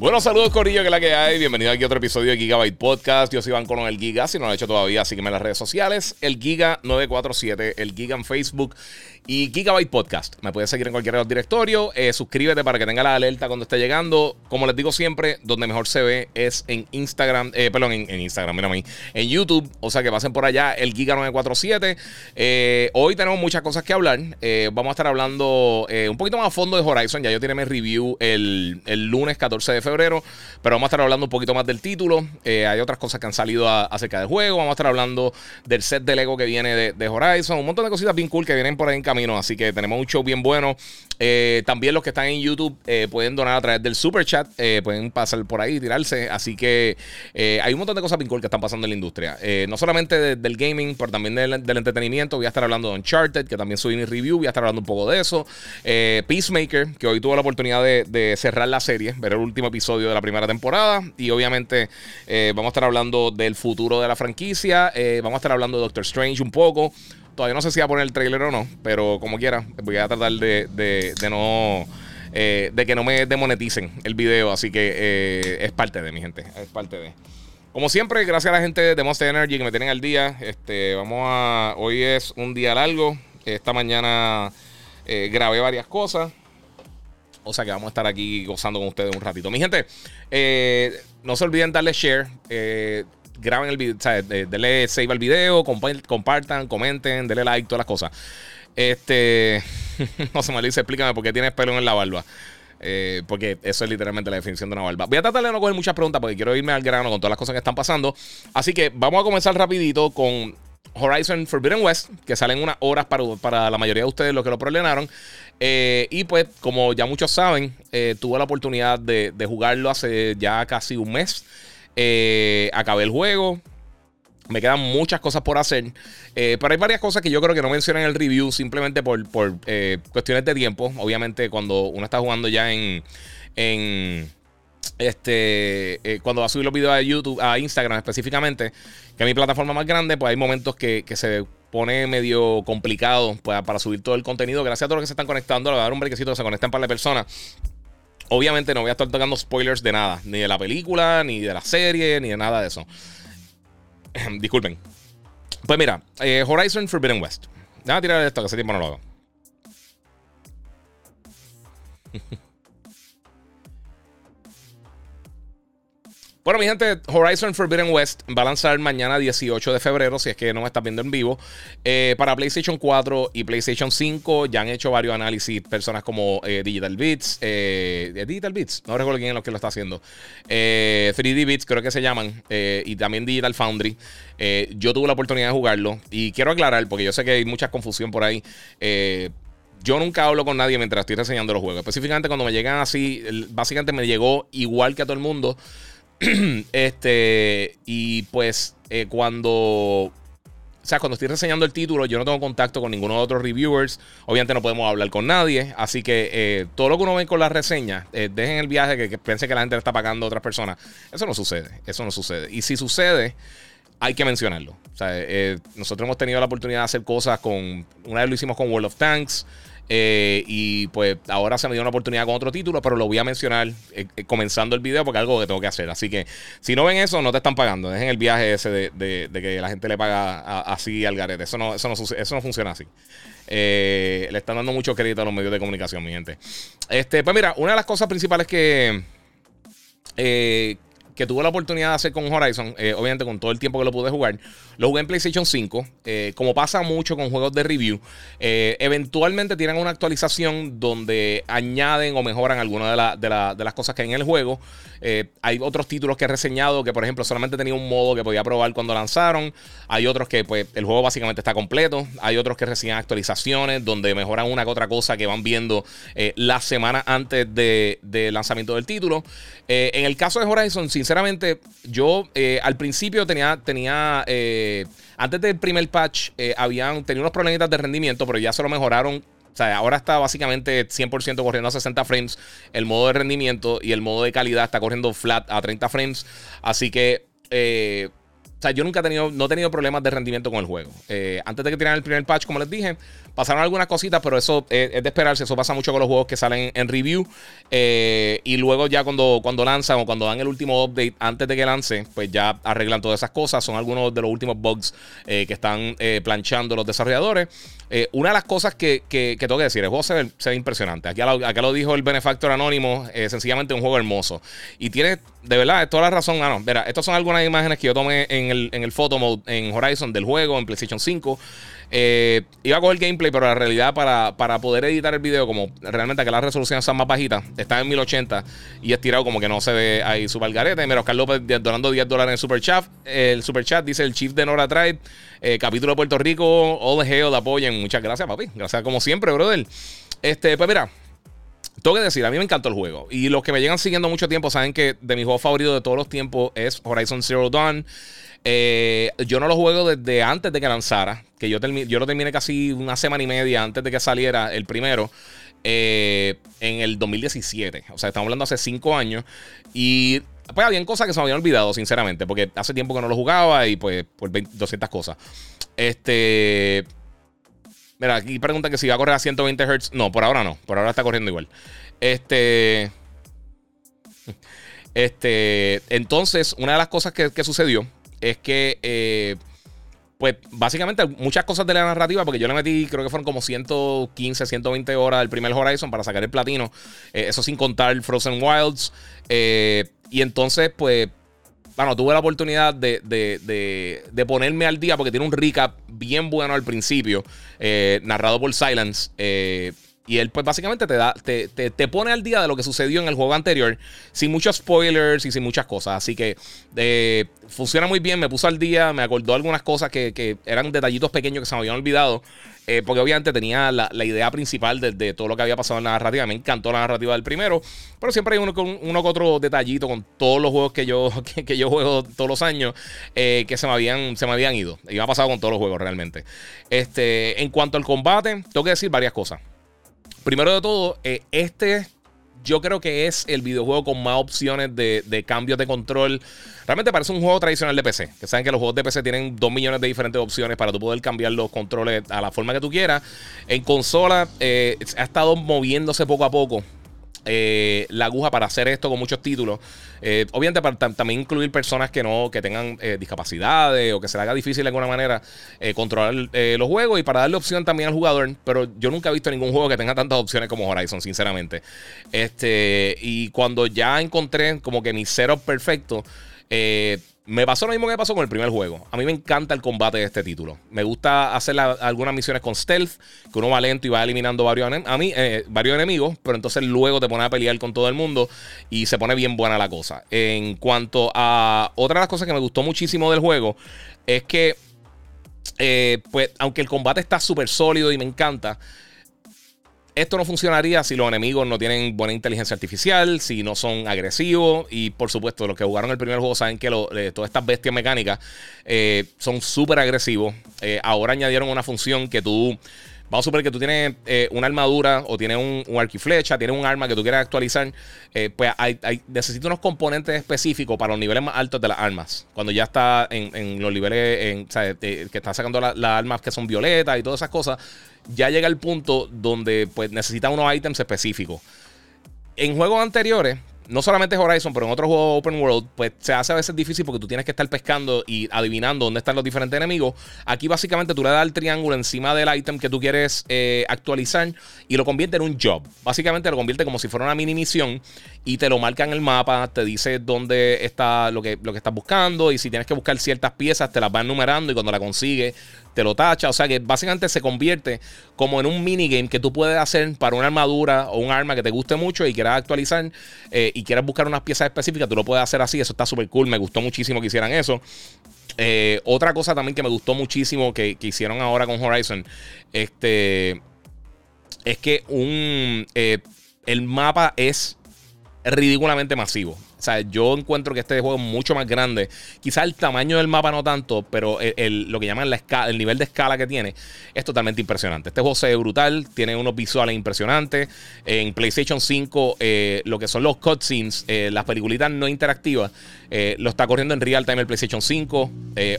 bueno, saludos Corillo, que es la que hay. Bienvenido aquí a otro episodio de Gigabyte Podcast. Yo soy Iván con el Giga. Si no lo he hecho todavía, sígueme en las redes sociales. El Giga947, el Giga en Facebook y Gigabyte Podcast. Me puedes seguir en cualquier otro directorio. Eh, suscríbete para que tenga la alerta cuando esté llegando. Como les digo siempre, donde mejor se ve es en Instagram. Eh, perdón, en, Instagram, mira a mí. En YouTube. O sea que pasen por allá el Giga947. Eh, hoy tenemos muchas cosas que hablar. vamos a estar hablando un poquito más a fondo de Horizon. Ya yo tiene mi review el, lunes 14 de febrero. Pero vamos a estar hablando un poquito más del título. hay otras cosas que han salido acerca del juego. Vamos a estar hablando del set de Lego que viene de, Horizon. Un montón de cositas bien cool que vienen por ahí en camino. Así que tenemos un show bien bueno. Eh, también los que están en YouTube eh, pueden donar a través del super chat. Eh, pueden pasar por ahí y tirarse. Así que hay un montón de cosas bien cool que están pasando en la industria. no solamente del gaming, pero también del, entretenimiento. Voy a estar hablando de Uncharted, que también subí mi review. Voy a estar hablando un poco de eso. Peacemaker, que hoy tuve la oportunidad de, de, cerrar la serie, ver el último episodio de la primera temporada. Y obviamente vamos a estar hablando del futuro de la franquicia. vamos a estar hablando de Doctor Strange un poco. Todavía no sé si va a poner el trailer o no, pero como quiera, voy a tratar de, de, no. Eh, de que no me demoneticen el video. Así que eh, es parte de mi gente. Es parte de. Como siempre, gracias a la gente de Monster Energy que me tienen al día. Este, vamos a. Hoy es un día largo. Esta mañana eh, grabé varias cosas. O sea que vamos a estar aquí gozando con ustedes un ratito. Mi gente, no se olviden darle share graben el video, o sea, denle save al video, compartan, comenten, denle like, todas las cosas. Este, no se me dice, explícame por qué tienes pelo en la barba. Eh, porque eso es literalmente la definición de una barba. Voy a tratar de no coger muchas preguntas porque quiero irme al grano con todas las cosas que están pasando. Así que vamos a comenzar rapidito con Horizon Forbidden West, que salen unas horas para, para la mayoría de ustedes los que lo problemaron. Eh, y pues, como ya muchos saben, eh, tuve la oportunidad de, jugarlo hace ya casi un mes. Eh, acabé el juego. Me quedan muchas cosas por hacer. Pero hay varias cosas que yo creo que no mencioné en el review simplemente por, eh, cuestiones de tiempo. Obviamente, cuando uno está jugando ya en. en este. cuando va a subir los videos a YouTube, a Instagram específicamente, que es mi plataforma más grande, pues hay momentos que, se pone medio complicado pues, para subir todo el contenido. Gracias a todos los que se están conectando. A dar un brequecito, se conectan para la persona. Obviamente no voy a estar tocando spoilers de nada, ni de la película, ni de la serie, ni de nada de eso. Disculpen. Pues mira, eh, Horizon Forbidden West. Déjame tirar esto, que hace tiempo no lo hago. Bueno, mi gente, Horizon Forbidden West va a lanzar mañana 18 de febrero, si es que no me estás viendo en vivo, eh, para PlayStation 4 y PlayStation 5. Ya han hecho varios análisis, personas como eh, Digital Beats, eh, Digital Beats, no recuerdo quién es lo que lo está haciendo, 3D Beats creo que se llaman, y también Digital Foundry. yo tuve la oportunidad de jugarlo y quiero aclarar, porque yo sé que hay mucha confusión por ahí. Yo nunca hablo con nadie mientras estoy reseñando los juegos. Específicamente cuando me llegan así, básicamente me llegó igual que a todo el mundo. este, y pues eh, cuando o sea, cuando estoy reseñando el título, yo no tengo contacto con ninguno de otros reviewers. Obviamente no podemos hablar con nadie. Así que eh, todo lo que uno ve con la reseña, eh, dejen el viaje que, que que la gente le está pagando a otras personas. Eso no sucede. Eso no sucede. Y si sucede, hay que mencionarlo. O sea, nosotros hemos tenido la oportunidad de hacer cosas con. Una vez lo hicimos con World of Tanks. Eh, y pues ahora se me dio una oportunidad con otro título, pero lo voy a mencionar eh, eh, comenzando el video porque es algo que tengo que hacer. Así que si no ven eso, no te están pagando. Dejen el viaje ese de, que la gente le paga así al garete. Eso no, eso no, eso no funciona así. le están dando mucho crédito a los medios de comunicación, mi gente. Este, pues mira, una de las cosas principales que, que tuve la oportunidad de hacer con Horizon, eh, obviamente con todo el tiempo que lo pude jugar, lo jugué en PlayStation 5. Eh, como pasa mucho con juegos de review, eventualmente tienen una actualización donde añaden o mejoran algunas de, de, las cosas que hay en el juego. Hay otros títulos que he reseñado que, por ejemplo, solamente tenía un modo que podía probar cuando lanzaron. Hay otros que, pues, el juego básicamente está completo. Hay otros que reciben actualizaciones donde mejoran una que otra cosa que van viendo la semana antes de, de lanzamiento del título. Eh, en el caso de Horizon, sinceramente, yo eh, al principio tenía, tenía eh, antes del primer patch, habían tenido unos problemitas de rendimiento, pero ya se lo mejoraron. O sea, ahora está básicamente 100% corriendo a 60 frames el modo de rendimiento y el modo de calidad está corriendo flat a 30 frames. Así que o sea, yo nunca he tenido, no he tenido problemas de rendimiento con el juego. Eh, antes de que tiraran el primer patch, como les dije, pasaron algunas cositas, pero eso es, de esperarse. Eso pasa mucho con los juegos que salen en review. Eh, y luego ya cuando, cuando lanzan o cuando dan el último update antes de que lance, pues ya arreglan todas esas cosas. Son algunos de los últimos bugs eh, que están planchando los desarrolladores. Una de las cosas que, que, tengo que decir, el juego se ve, impresionante. Aquí acá lo dijo el Benefactor Anónimo, sencillamente un juego hermoso. Y tiene, de verdad, toda la razón. Ah, mira, estas son algunas imágenes que yo tomé en el, en el photo mode en Horizon del juego, en PlayStation 5. Eh, iba a coger gameplay, pero la realidad para, para poder editar el video, como realmente que las resoluciones son más bajitas, está en 1080 y estirado como que no se ve ahí su garete. Mira, Oscar López donando 10 dólares en Super Chat. El Super Chat dice el Chief de Nora Tribe, eh, capítulo de Puerto Rico, All Hell, apoyen. Muchas gracias, papi. Gracias como siempre, brother. Este, pues mira, tengo que decir, a mí me encantó el juego. Y los que me llegan siguiendo mucho tiempo saben que de mis juegos favoritos de todos los tiempos es Horizon Zero Dawn. Eh, yo no lo juego desde antes de que lanzara. Que yo, yo lo terminé casi una semana y media antes de que saliera el primero. Eh, en el 2017. O sea, estamos hablando hace cinco años. Y pues habían cosas que se me habían olvidado, sinceramente. Porque hace tiempo que no lo jugaba y pues por 200 cosas. Este. Mira, aquí pregunta que si va a correr a 120 Hz. No, por ahora no. Por ahora está corriendo igual. Este. Este. Entonces, una de las cosas que sucedió es que, eh, pues básicamente muchas cosas de la narrativa, porque yo le metí, creo que fueron como 115, 120 horas del primer Horizon para sacar el platino, eh, eso sin contar Frozen Wilds. Eh, y entonces, pues, bueno, tuve la oportunidad de, de, ponerme al día porque tiene un recap bien bueno al principio, narrado por Silence. Y él, pues básicamente te da, te, te, pone al día de lo que sucedió en el juego anterior, sin muchos spoilers y sin muchas cosas. Así que eh, funciona muy bien, me puso al día, me acordó algunas cosas que, eran detallitos pequeños que se me habían olvidado. Eh, porque obviamente tenía la, idea principal de, todo lo que había pasado en la narrativa. Me encantó la narrativa del primero. Pero siempre hay uno con uno otro detallito con todos los juegos que yo, que, yo juego todos los años. Eh, que se me habían, se me habían ido. Y me ha pasado con todos los juegos realmente. Este, en cuanto al combate, tengo que decir varias cosas. Primero de todo, eh, este yo creo que es el videojuego con más opciones de, de, cambios de control. Realmente parece un juego tradicional de PC. Que saben que los juegos de PC tienen dos millones de diferentes opciones para tú poder cambiar los controles a la forma que tú quieras. En consola eh, ha estado moviéndose poco a poco. Eh, la aguja para hacer esto con muchos títulos. Eh, obviamente para también incluir personas que no que tengan eh, discapacidades o que se le haga difícil de alguna manera controlar los juegos y para darle opción también al jugador. Pero yo nunca he visto ningún juego que tenga tantas opciones como Horizon, sinceramente. Este, y cuando ya encontré como que mi setup perfecto, me pasó lo mismo que me pasó con el primer juego. A mí me encanta el combate de este título. Me gusta hacer algunas misiones con stealth, que uno va lento y va eliminando varios, a mí, eh, varios enemigos, pero entonces luego te pone a pelear con todo el mundo y se pone bien buena la cosa. En cuanto a otra de las cosas que me gustó muchísimo del juego, es que, eh, pues, aunque el combate está súper sólido y me encanta, esto no funcionaría si los enemigos no tienen buena inteligencia artificial, si no son agresivos. Y por supuesto, los que jugaron el primer juego saben que eh, todas estas bestias mecánicas eh, son súper agresivos. Eh, ahora añadieron una función que tú. Vamos a suponer que tú tienes una armadura o tienes un, un arco y flecha, tienes un arma que tú quieras actualizar. pues hay, necesita unos componentes específicos para los niveles más altos de las armas. Cuando ya está en, los niveles que está sacando las armas que son violetas y todas esas cosas ya llega el punto donde pues necesita unos ítems específicos. En juegos anteriores, no solamente Horizon, pero en otros juegos Open World, pues se hace a veces difícil porque tú tienes que estar pescando y adivinando dónde están los diferentes enemigos. Aquí básicamente tú le das el triángulo encima del ítem que tú quieres eh, actualizar y lo convierte en un job. Básicamente lo convierte como si fuera una mini misión y te lo marca en el mapa, te dice dónde está lo que, lo que estás buscando y si tienes que buscar ciertas piezas te las va enumerando y cuando la consigues te lo tacha. O sea que básicamente se convierte como en un minigame que tú puedes hacer para una armadura o un arma que te guste mucho y quieras actualizar eh, y quieras buscar unas piezas específicas, tú lo puedes hacer así. Eso está súper cool. Me gustó muchísimo que hicieran eso. Eh, otra cosa también que me gustó muchísimo que, hicieron ahora con Horizon, este, es que un, eh, el mapa es ridículamente masivo. O sea, yo encuentro que este juego es mucho más grande. Quizá el tamaño del mapa no tanto, pero el, lo que llaman la escala, el nivel de escala que tiene es totalmente impresionante. Este juego se ve brutal, tiene unos visuales impresionantes. En PlayStation 5, eh, lo que son los cutscenes, eh, las peliculitas no interactivas, eh, lo está corriendo en real time el PlayStation 5.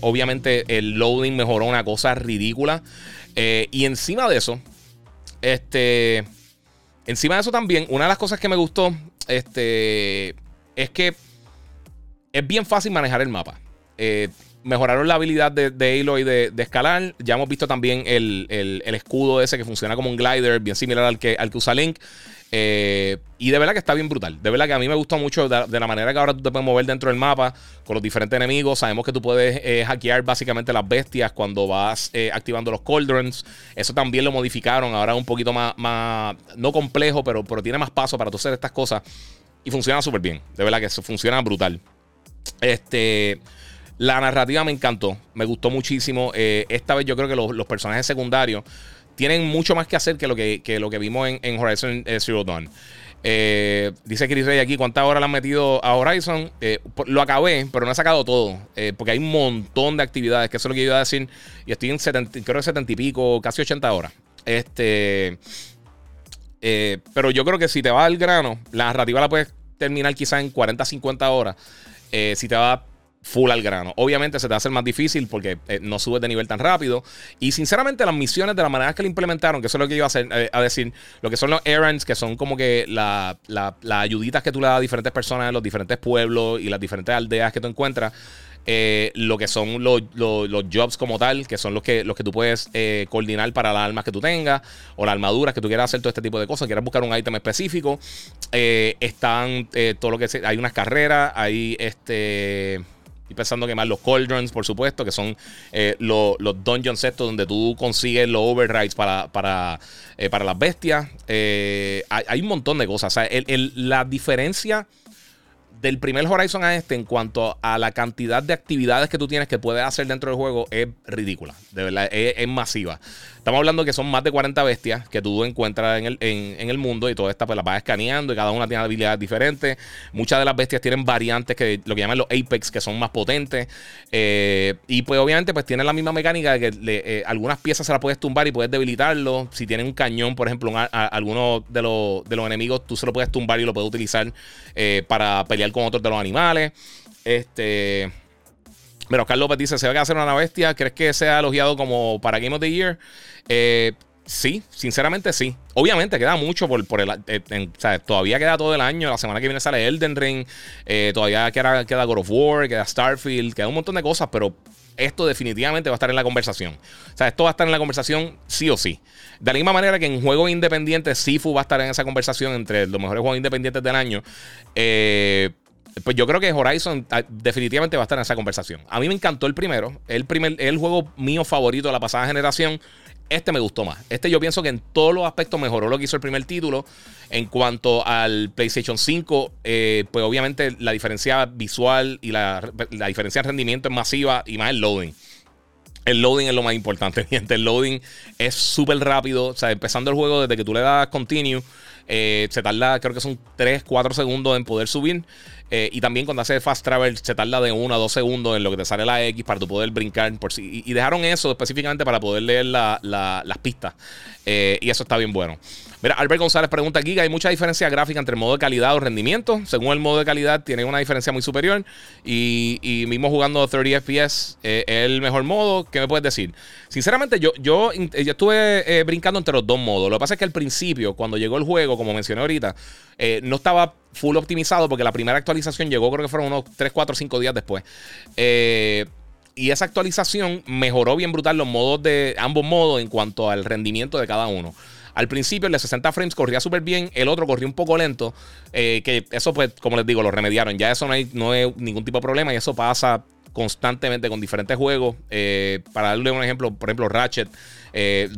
obviamente el loading mejoró una cosa ridícula. y encima de eso, este... Encima de eso también, una de las cosas que me gustó, este, es que es bien fácil manejar el mapa. Eh, mejoraron la habilidad de, de Aloy de, escalar. Ya hemos visto también el, escudo ese que funciona como un glider, bien similar al que, al que usa Link. Eh, y de verdad que está bien brutal. De verdad que a mí me gustó mucho de, la manera que ahora tú te puedes mover dentro del mapa con los diferentes enemigos. Sabemos que tú puedes eh, hackear básicamente las bestias cuando vas activando los cauldrons. Eso también lo modificaron. Ahora un poquito más, más no complejo, pero, pero tiene más paso para tú hacer estas cosas. Y funciona súper bien. De verdad que eso funciona brutal. Este. La narrativa me encantó. Me gustó muchísimo. Eh, esta vez yo creo que los, personajes secundarios tienen mucho más que hacer que lo que, lo que vimos en, Horizon eh, Zero Dawn. Eh, dice Chris Rey aquí, ¿cuántas horas le han metido a Horizon? lo acabé, pero no he sacado todo. porque hay un montón de actividades, que eso es lo que iba a decir. Y estoy en 70, creo que 70 y pico, casi 80 horas. Este. Eh, pero yo creo que si te va al grano, la narrativa la puedes terminar quizás en 40, 50 horas. Eh, si te va full al grano. Obviamente se te va a hacer más difícil porque eh, no subes de nivel tan rápido. Y sinceramente, las misiones de la manera que la implementaron, que eso es lo que iba a, hacer, decir, lo que son los errands, que son como que las ayuditas que tú le das a diferentes personas en los diferentes pueblos y las diferentes aldeas que tú encuentras. Eh, lo que son los, jobs como tal, que son los que, los que tú puedes eh, coordinar para las armas que tú tengas o las armaduras que tú quieras hacer, todo este tipo de cosas, quieras buscar un ítem específico. Eh, están todo lo que hay unas carreras, hay este. Y pensando que más los cauldrons, por supuesto, que son los, dungeons estos donde tú consigues los overrides para, para, para las bestias. Hay, un montón de cosas. O sea, la diferencia del primer Horizon a este, en cuanto a la cantidad de actividades que tú tienes que puedes hacer dentro del juego, es ridícula. De verdad, es, masiva. Estamos hablando que son más de 40 bestias que tú encuentras en el, en, el mundo y todas estas pues las vas escaneando y cada una tiene habilidades diferentes. Muchas de las bestias tienen variantes que lo que llaman los Apex, que son más potentes. Eh, y pues obviamente pues tienen la misma mecánica de que eh, algunas piezas se las puedes tumbar y puedes debilitarlo. Si tienen un cañón, por ejemplo, alguno de los, de los enemigos, tú se lo puedes tumbar y lo puedes utilizar eh, para pelear con otros de los animales. Este. Pero Oscar López dice: ¿Se va a hacer una bestia? ¿Crees que sea elogiado como para Game of the Year? Eh, sí, sinceramente sí. Obviamente queda mucho por, por el. Eh, todavía queda todo el año. La semana que viene sale Elden Ring. Eh, todavía queda, queda God of War, queda Starfield, queda un montón de cosas, pero esto definitivamente va a estar en la conversación. O sea, esto va a estar en la conversación sí o sí. De la misma manera que en juegos independientes, Sifu va a estar en esa conversación entre los mejores juegos independientes del año. Eh, pues yo creo que Horizon ah, definitivamente va a estar en esa conversación. A mí me encantó el primero. El, primer, el juego mío favorito de la pasada generación. Este me gustó más. Este yo pienso que en todos los aspectos mejoró lo que hizo el primer título. En cuanto al PlayStation 5, eh, pues obviamente la diferencia visual y la, la diferencia de rendimiento es masiva y más el loading. El loading es lo más importante, gente. El loading es súper rápido. O sea, empezando el juego desde que tú le das continue, eh, se tarda, creo que son 3, 4 segundos en poder subir. Eh, y también cuando hace fast travel se tarda de 1 a 2 segundos en lo que te sale la X para tu poder brincar. Por si, y, dejaron eso específicamente para poder leer las pistas. Eh, y eso está bien bueno. Mira, Albert González pregunta aquí ¿hay mucha diferencia gráfica entre modo de calidad o rendimiento? Según el modo de calidad, tiene una diferencia muy superior. Y, mismo jugando 30 FPS eh, es el mejor modo. ¿Qué me puedes decir? Sinceramente, yo, yo estuve brincando entre los dos modos. Lo que pasa es que al principio, cuando llegó el juego, como mencioné ahorita, no estaba full optimizado porque la primera actualización llegó creo que fueron unos 3, 4, 5 días después. Eh, y esa actualización mejoró bien brutal los modos de ambos modos en cuanto al rendimiento de cada uno. Al principio el de 60 frames corría súper bien, el otro corría un poco lento, eh, que eso pues como les digo, lo remediaron. Ya eso no, hay, no es ningún tipo de problema y eso pasa constantemente con diferentes juegos. Eh, para darle un ejemplo, por ejemplo, Ratchet. Eh,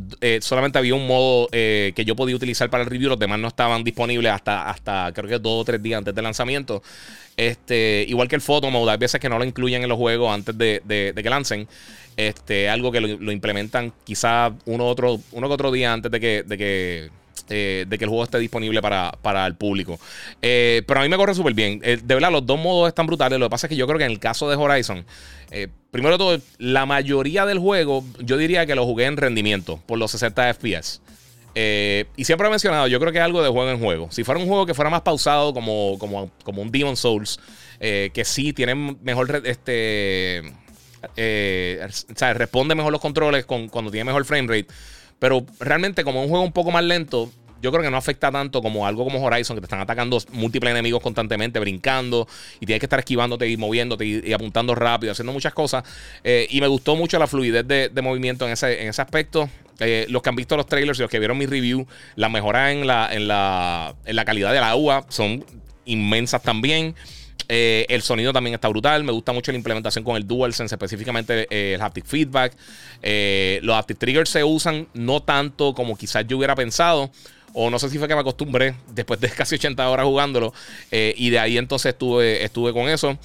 solamente había un modo que yo podía utilizar para el review, los demás no estaban disponibles hasta, hasta creo que dos o tres días antes del lanzamiento. Este, igual que el photo mode, hay veces que no lo incluyen en los juegos antes de, de que lancen. Este, algo que lo, implementan quizá uno, otro, uno que otro día antes de que, de que, eh, de que el juego esté disponible para, el público. Eh, pero a mí me corre súper bien. Eh, de verdad, los dos modos están brutales. Lo que pasa es que yo creo que en el caso de Horizon, primero de todo, la mayoría del juego, yo diría que lo jugué en rendimiento por los 60 FPS. y siempre he mencionado, yo creo que es algo de juego en juego. Si fuera un juego que fuera más pausado, como, como, como un Demon Souls, que sí tienen mejor este, eh, o sea, responde mejor los controles con, cuando tiene mejor frame rate. Pero realmente, como es un juego un poco más lento, yo creo que no afecta tanto como algo como Horizon, que te están atacando múltiples enemigos constantemente, brincando, y tienes que estar esquivándote y moviéndote y, apuntando rápido, haciendo muchas cosas. Eh, y me gustó mucho la fluidez de, movimiento en ese, en ese aspecto. Eh, los que han visto los trailers y los que vieron mi review, la mejora en la, en la, en la calidad del agua son inmensas también. Eh, el sonido también está brutal. Me gusta mucho la implementación con el DualSense, específicamente eh, el haptic feedback. Eh, los haptic triggers se usan no tanto como quizás yo hubiera pensado. O no sé si fue que me acostumbré después de casi 80 horas jugándolo. y de ahí entonces estuve, estuve con eso.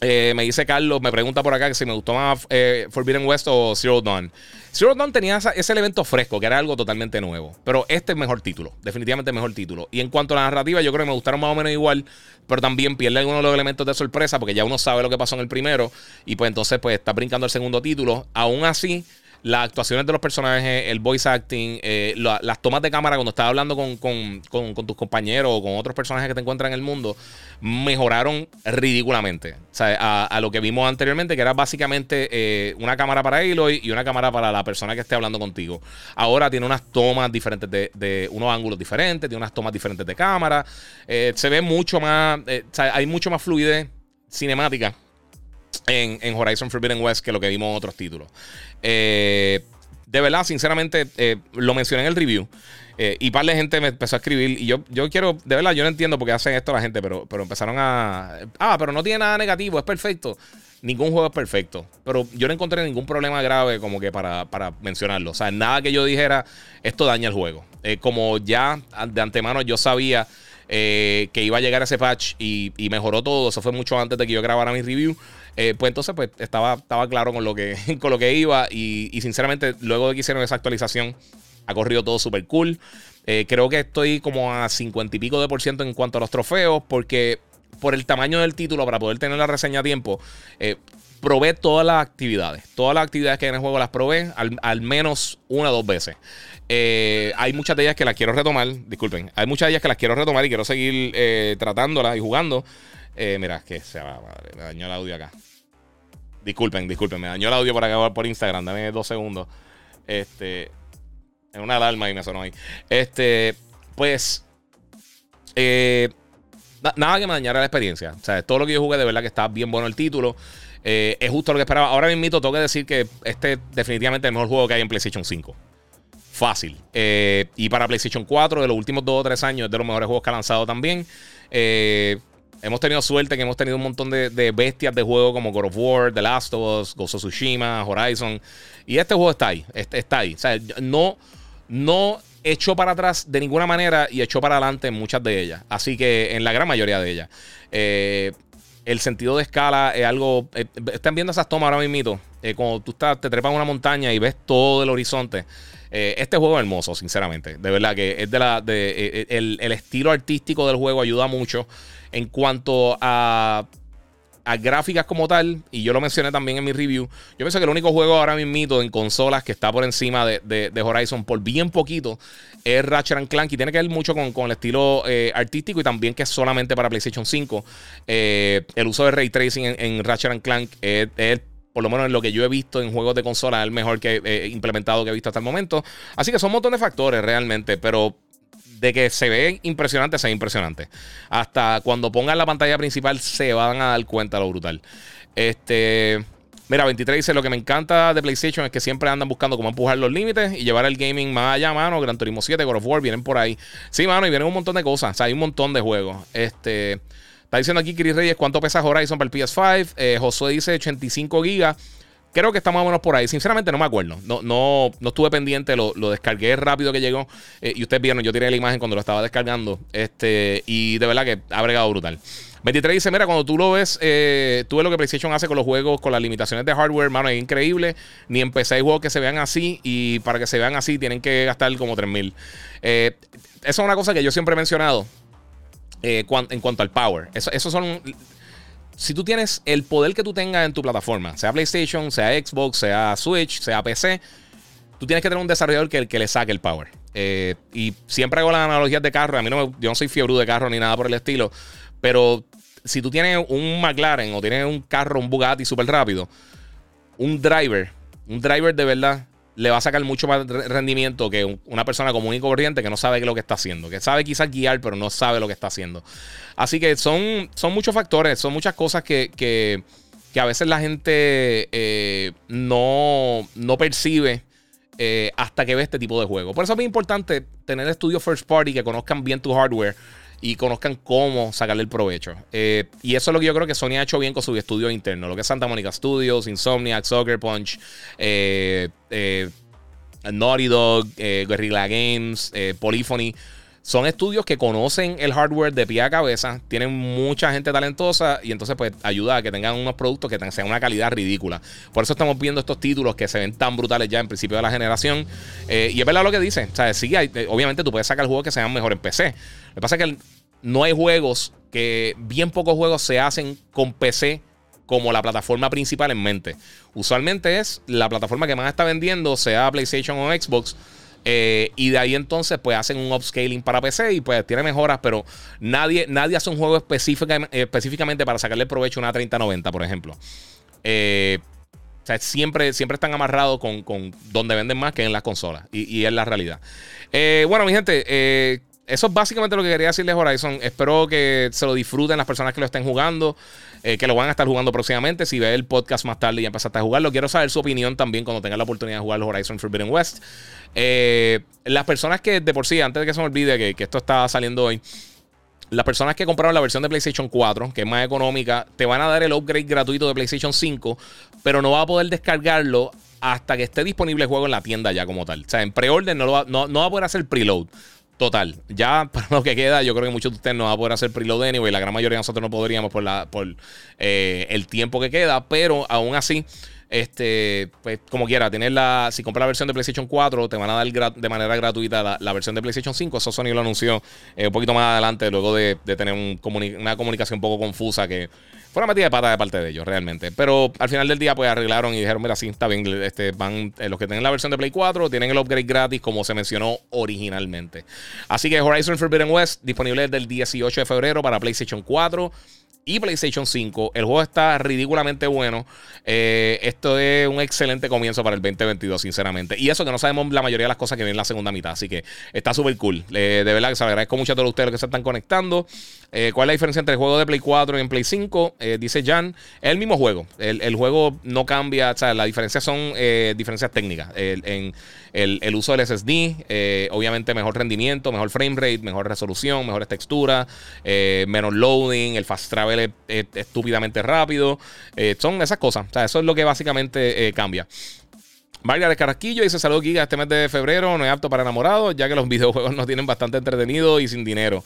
Eh, me dice Carlos, me pregunta por acá que si me gustó más eh, Forbidden West o Zero Dawn. Zero Dawn tenía ese elemento fresco, que era algo totalmente nuevo. Pero este es mejor título, definitivamente mejor título. Y en cuanto a la narrativa, yo creo que me gustaron más o menos igual, pero también pierde algunos de los elementos de sorpresa, porque ya uno sabe lo que pasó en el primero, y pues entonces pues está brincando el segundo título. Aún así, las actuaciones de los personajes, el voice acting, eh, las tomas de cámara cuando estás hablando con, tus compañeros o con otros personajes que te encuentran en el mundo, mejoraron ridículamente. O sea, a, lo que vimos anteriormente, que era básicamente eh, una cámara para Aloy y una cámara para la persona que esté hablando contigo. Ahora tiene unas tomas diferentes de, unos ángulos diferentes, tiene unas tomas diferentes de cámara. Eh, se ve mucho más, hay mucho más fluidez cinemática en, Horizon Forbidden West que lo que vimos en otros títulos. Eh, de verdad, sinceramente, eh, lo mencioné en el review. Eh, y par de gente me empezó a escribir. Y yo, yo quiero, de verdad, yo no entiendo por qué hacen esto la gente, pero, pero empezaron a. Ah, pero no tiene nada negativo, es perfecto. Ningún juego es perfecto. Pero yo no encontré ningún problema grave como que para, para mencionarlo. O sea, nada que yo dijera, esto daña el juego. como ya de antemano yo sabía que iba a llegar ese patch y, y mejoró todo. Eso fue mucho antes de que yo grabara mi review. Eh, pues entonces pues estaba, estaba claro con lo que, con lo que iba y, sinceramente luego de que hicieron esa actualización ha corrido todo súper cool. Eh, creo que estoy como a 50 y pico de por ciento en cuanto a los trofeos porque por el tamaño del título para poder tener la reseña a tiempo eh, probé todas las actividades. Todas las actividades que hay en el juego las probé al, menos una o dos veces. hay muchas de ellas que las quiero retomar. Disculpen. Hay muchas de ellas que las quiero retomar y quiero seguir tratándolas y jugando. mira, que se va, madre, me dañó el audio acá. Disculpen, disculpen, me dañó el audio por acá por Instagram. Dame dos segundos. Este. En una alarma y me sonó ahí. Este. Pues. Eh, nada que me dañara la experiencia. O sea, todo lo que yo jugué, de verdad que está bien bueno el título. Eh, es justo lo que esperaba. Ahora mismo tengo que decir que este es definitivamente el mejor juego que hay en PlayStation 5. Fácil. Eh, y para PlayStation 4, de los últimos dos o tres años, es de los mejores juegos que ha lanzado también. Eh, Hemos tenido suerte que hemos tenido un montón de, bestias de juego como God of War, The Last of Us, Ghost of Tsushima, Horizon. Y este juego está ahí. está ahí. O sea, no, no echó para atrás de ninguna manera y echó para adelante en muchas de ellas. Así que en la gran mayoría de ellas. Eh, el sentido de escala es algo. Eh, están viendo esas tomas ahora mismo. Eh, cuando tú estás, te trepas en una montaña y ves todo el horizonte. este juego es hermoso, sinceramente. De verdad que es de la. El, estilo artístico del juego ayuda mucho. En cuanto a, gráficas como tal, y yo lo mencioné también en mi review, yo pienso que el único juego ahora mismo en consolas que está por encima de, Horizon por bien poquito es Ratchet Clank y tiene que ver mucho con, el estilo eh, artístico y también que es solamente para PlayStation 5. Eh, el uso de ray tracing en, Ratchet Clank es, por lo menos en lo que yo he visto en juegos de consola, el mejor que he implementado que he visto hasta el momento. Así que son un montón de factores realmente, pero de que se ve impresionante, se ve impresionante. Hasta cuando pongan la pantalla principal se van a dar cuenta lo brutal. Este. Mira, 23 dice: Lo que me encanta de PlayStation es que siempre andan buscando cómo empujar los límites y llevar el gaming más allá, mano. Gran Turismo 7, God of War, vienen por ahí. Sí, mano, y vienen un montón de cosas. O sea, hay un montón de juegos. Este. Está diciendo aquí Chris Reyes cuánto pesa Horizon para el PS5. Eh, Josué dice 85 gigas. Creo que está más o menos por ahí. Sinceramente no me acuerdo. No, no, no estuve pendiente. Lo, descargué rápido que llegó. Eh, y ustedes vieron, yo tiré la imagen cuando lo estaba descargando. Este, y de verdad que ha bregado brutal. 23 dice, mira, cuando tú lo ves, eh, tú ves lo que PlayStation hace con los juegos, con las limitaciones de hardware, mano, es increíble. Ni empecé juegos que se vean así y para que se vean así tienen que gastar como 3000. Eh, esa es una cosa que yo siempre he mencionado eh, en cuanto al power. Eso, son... Si tú tienes el poder que tú tengas en tu plataforma, sea PlayStation, sea Xbox, sea Switch, sea PC, tú tienes que tener un desarrollador que, que le saque el power. Eh, y siempre hago las analogías de carro. A mí no yo no soy fiebre de carro ni nada por el estilo. Pero si tú tienes un McLaren o tienes un carro, un Bugatti súper rápido, un driver, un driver de verdad, le va a sacar mucho más rendimiento que una persona común y corriente que no sabe lo que está haciendo, que sabe quizás guiar, pero no sabe lo que está haciendo. Así que son, son muchos factores, son muchas cosas que, que, a veces la gente eh, no, no percibe. Eh, hasta que ve este tipo de juego. Por eso es muy importante tener estudios first party que conozcan bien tu hardware y conozcan cómo sacarle el provecho. Eh, y eso es lo que yo creo que Sony ha hecho bien con su estudio interno. Lo que es Santa Monica Studios, Insomniac, Soccer Punch, eh, eh, Naughty Dog, Guerrilla Games, Polyphony. Son estudios que conocen el hardware de pie a cabeza, tienen mucha gente talentosa y entonces pues ayuda a que tengan unos productos que sean una calidad ridícula. Por eso estamos viendo estos títulos que se ven tan brutales ya en principio de la generación. y es verdad lo que dice. O sea, sí, obviamente tú puedes sacar juegos que sean mejor en PC. Lo que pasa es que no hay juegos que, bien pocos juegos se hacen con PC como la plataforma principal en mente. Usualmente es la plataforma que más está vendiendo, sea PlayStation o Xbox. Eh, y de ahí entonces pues hacen un upscaling para PC y pues tiene mejoras, pero nadie, nadie hace un juego específicamente para sacarle provecho a una 3090, por ejemplo. Eh, o sea, siempre, siempre están amarrados con, donde venden más que en las consolas. Y, es la realidad. Eh, bueno, mi gente, eso es básicamente lo que quería decirles Horizon. Espero que se lo disfruten las personas que lo estén jugando, eh, que lo van a estar jugando próximamente. Si ve el podcast más tarde y ya empezaste a jugarlo, quiero saber su opinión también cuando tengan la oportunidad de jugar Horizon Forbidden West. Eh, las personas que de por sí, antes de que se me olvide que, esto está saliendo hoy, las personas que compraron la versión de PlayStation 4, que es más económica, te van a dar el upgrade gratuito de PlayStation 5, pero no va a poder descargarlo hasta que esté disponible el juego en la tienda ya como tal. O sea, en pre-order no, no, no va a poder hacer preload. Total. Ya para lo que queda, yo creo que muchos de ustedes no van a poder hacer preload anyway. La gran mayoría de nosotros no podríamos por, la, por eh, el tiempo que queda. Pero aún así, este, pues como quiera, tener la. Si compras la versión de PlayStation 4, te van a dar de manera gratuita la, versión de PlayStation 5. Eso Sony lo anunció eh, un poquito más adelante, luego de, tener una comunicación un poco confusa que fue una metida de pata de parte de ellos, realmente. Pero al final del día, pues arreglaron y dijeron: Mira, sí, está bien. Este, van, eh, los que tienen la versión de Play 4 tienen el upgrade gratis, como se mencionó originalmente. Así que Horizon Forbidden West, disponible desde el 18 de febrero para PlayStation 4 y PlayStation 5. El juego está ridículamente bueno. Eh, esto es un excelente comienzo para el 2022, sinceramente. Y eso que no sabemos la mayoría de las cosas que vienen en la segunda mitad. Así que está súper cool. de verdad que se lo agradezco mucho a todos ustedes que se están conectando. Eh, ¿Cuál es la diferencia entre el juego de Play 4 y en Play 5? Eh, dice Jan, es el mismo juego. El, juego no cambia. O sea, la diferencia son diferencias técnicas. en el, uso del SSD, obviamente mejor rendimiento, mejor frame rate, mejor resolución, mejores texturas, menos loading, el fast travel estúpidamente rápido. Eh, son esas cosas. O sea, eso es lo que básicamente eh, cambia. Margaret Carrasquillo dice: Saludos, Giga. Este mes de febrero no es apto para enamorados, ya que los videojuegos nos tienen bastante entretenido y sin dinero.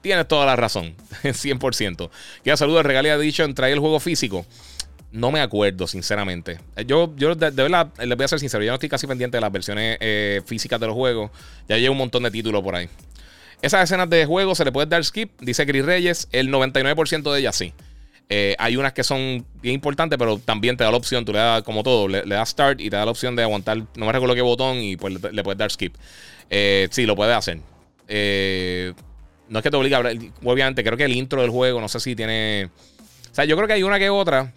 Tienes toda la razón, 100%. Quiero saludos, regalía dicho, trae el juego físico. No me acuerdo, sinceramente. Yo, yo de, verdad, les voy a ser sincero, yo no estoy casi pendiente de las versiones eh, físicas de los juegos. Ya llevo un montón de títulos por ahí. Esas escenas de juego se le puede dar skip, dice Chris Reyes. El 99% de ellas sí. Eh, hay unas que son bien importantes, pero también te da la opción, tú le das como todo, le, das start y te da la opción de aguantar, no me recuerdo qué botón y pues le, puedes dar skip. Eh, sí, lo puedes hacer. Eh, no es que te obligue a hablar, obviamente creo que el intro del juego, no sé si tiene... O sea, yo creo que hay una que otra.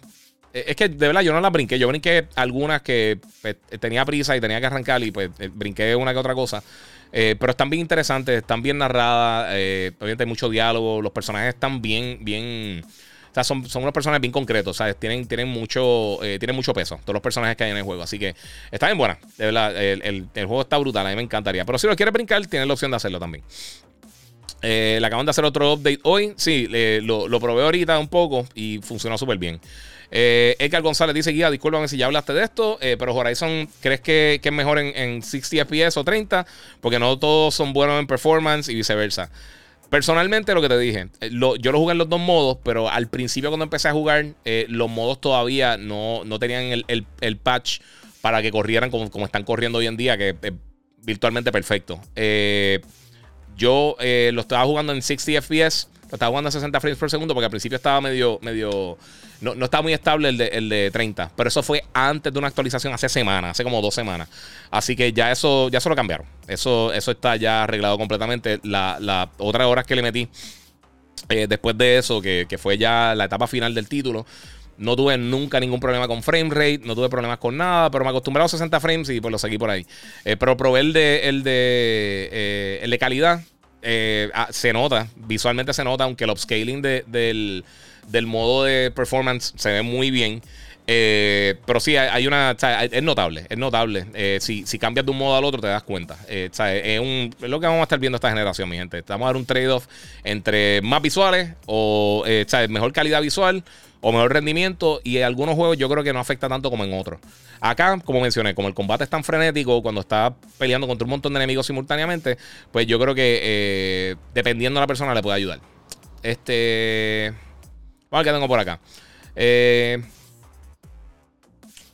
Es que de verdad yo no las brinqué, yo brinqué algunas que pues, tenía prisa y tenía que arrancar y pues brinqué una que otra cosa. pero están bien interesantes, están bien narradas. obviamente hay mucho diálogo. Los personajes están bien, bien. O sea, son, son unos personajes bien concretos, ¿sabes? Tienen, tienen, mucho, tienen mucho peso, todos los personajes que hay en el juego. Así que está bien buena. De verdad, el, juego está brutal, a mí me encantaría. Pero si lo quieres brincar, tienes la opción de hacerlo también. le acaban de hacer otro update hoy. Sí, lo, lo probé ahorita un poco y funcionó súper bien. Eh, Edgar González dice: Guía, discúlpame si ya hablaste de esto, eh, pero Horizon, ¿crees que, es mejor en, 60 FPS o 30? Porque no todos son buenos en performance y viceversa. Personalmente, lo que te dije, eh, yo lo jugué en los dos modos, pero al principio, cuando empecé a jugar, eh, los modos todavía no, tenían el, patch para que corrieran como, como, están corriendo hoy en día, que es virtualmente perfecto. yo lo estaba jugando en 60 FPS, lo estaba jugando a 60 frames por segundo, porque al principio estaba medio, medio no, no estaba muy estable el de, el de 30. Pero eso fue antes de una actualización hace semanas, hace como dos semanas. Así que ya eso, ya se lo cambiaron. Eso, eso está ya arreglado completamente. La, la otras horas que le metí eh, después de eso, que, fue ya la etapa final del título. No tuve nunca ningún problema con frame rate, no tuve problemas con nada, pero me acostumbré a los 60 frames y pues lo seguí por ahí. Eh, pero probé el de, el de, eh, el de calidad. Ah, se nota, visualmente se nota, aunque el upscaling del, del modo de performance se ve muy bien. Eh, pero sí, hay una. es notable, es notable. Eh, si, cambias de un modo al otro, te das cuenta. Eh, es, un, lo que vamos a estar viendo esta generación, mi gente. Vamos a dar un trade-off entre más visuales o mejor calidad visual o mejor rendimiento. Y en algunos juegos yo creo que no afecta tanto como en otros. Acá, como mencioné, como el combate es tan frenético, cuando estás peleando contra un montón de enemigos simultáneamente, pues yo creo que dependiendo de la persona le puede ayudar. Este. Vamos a ver qué tengo por acá. Eh,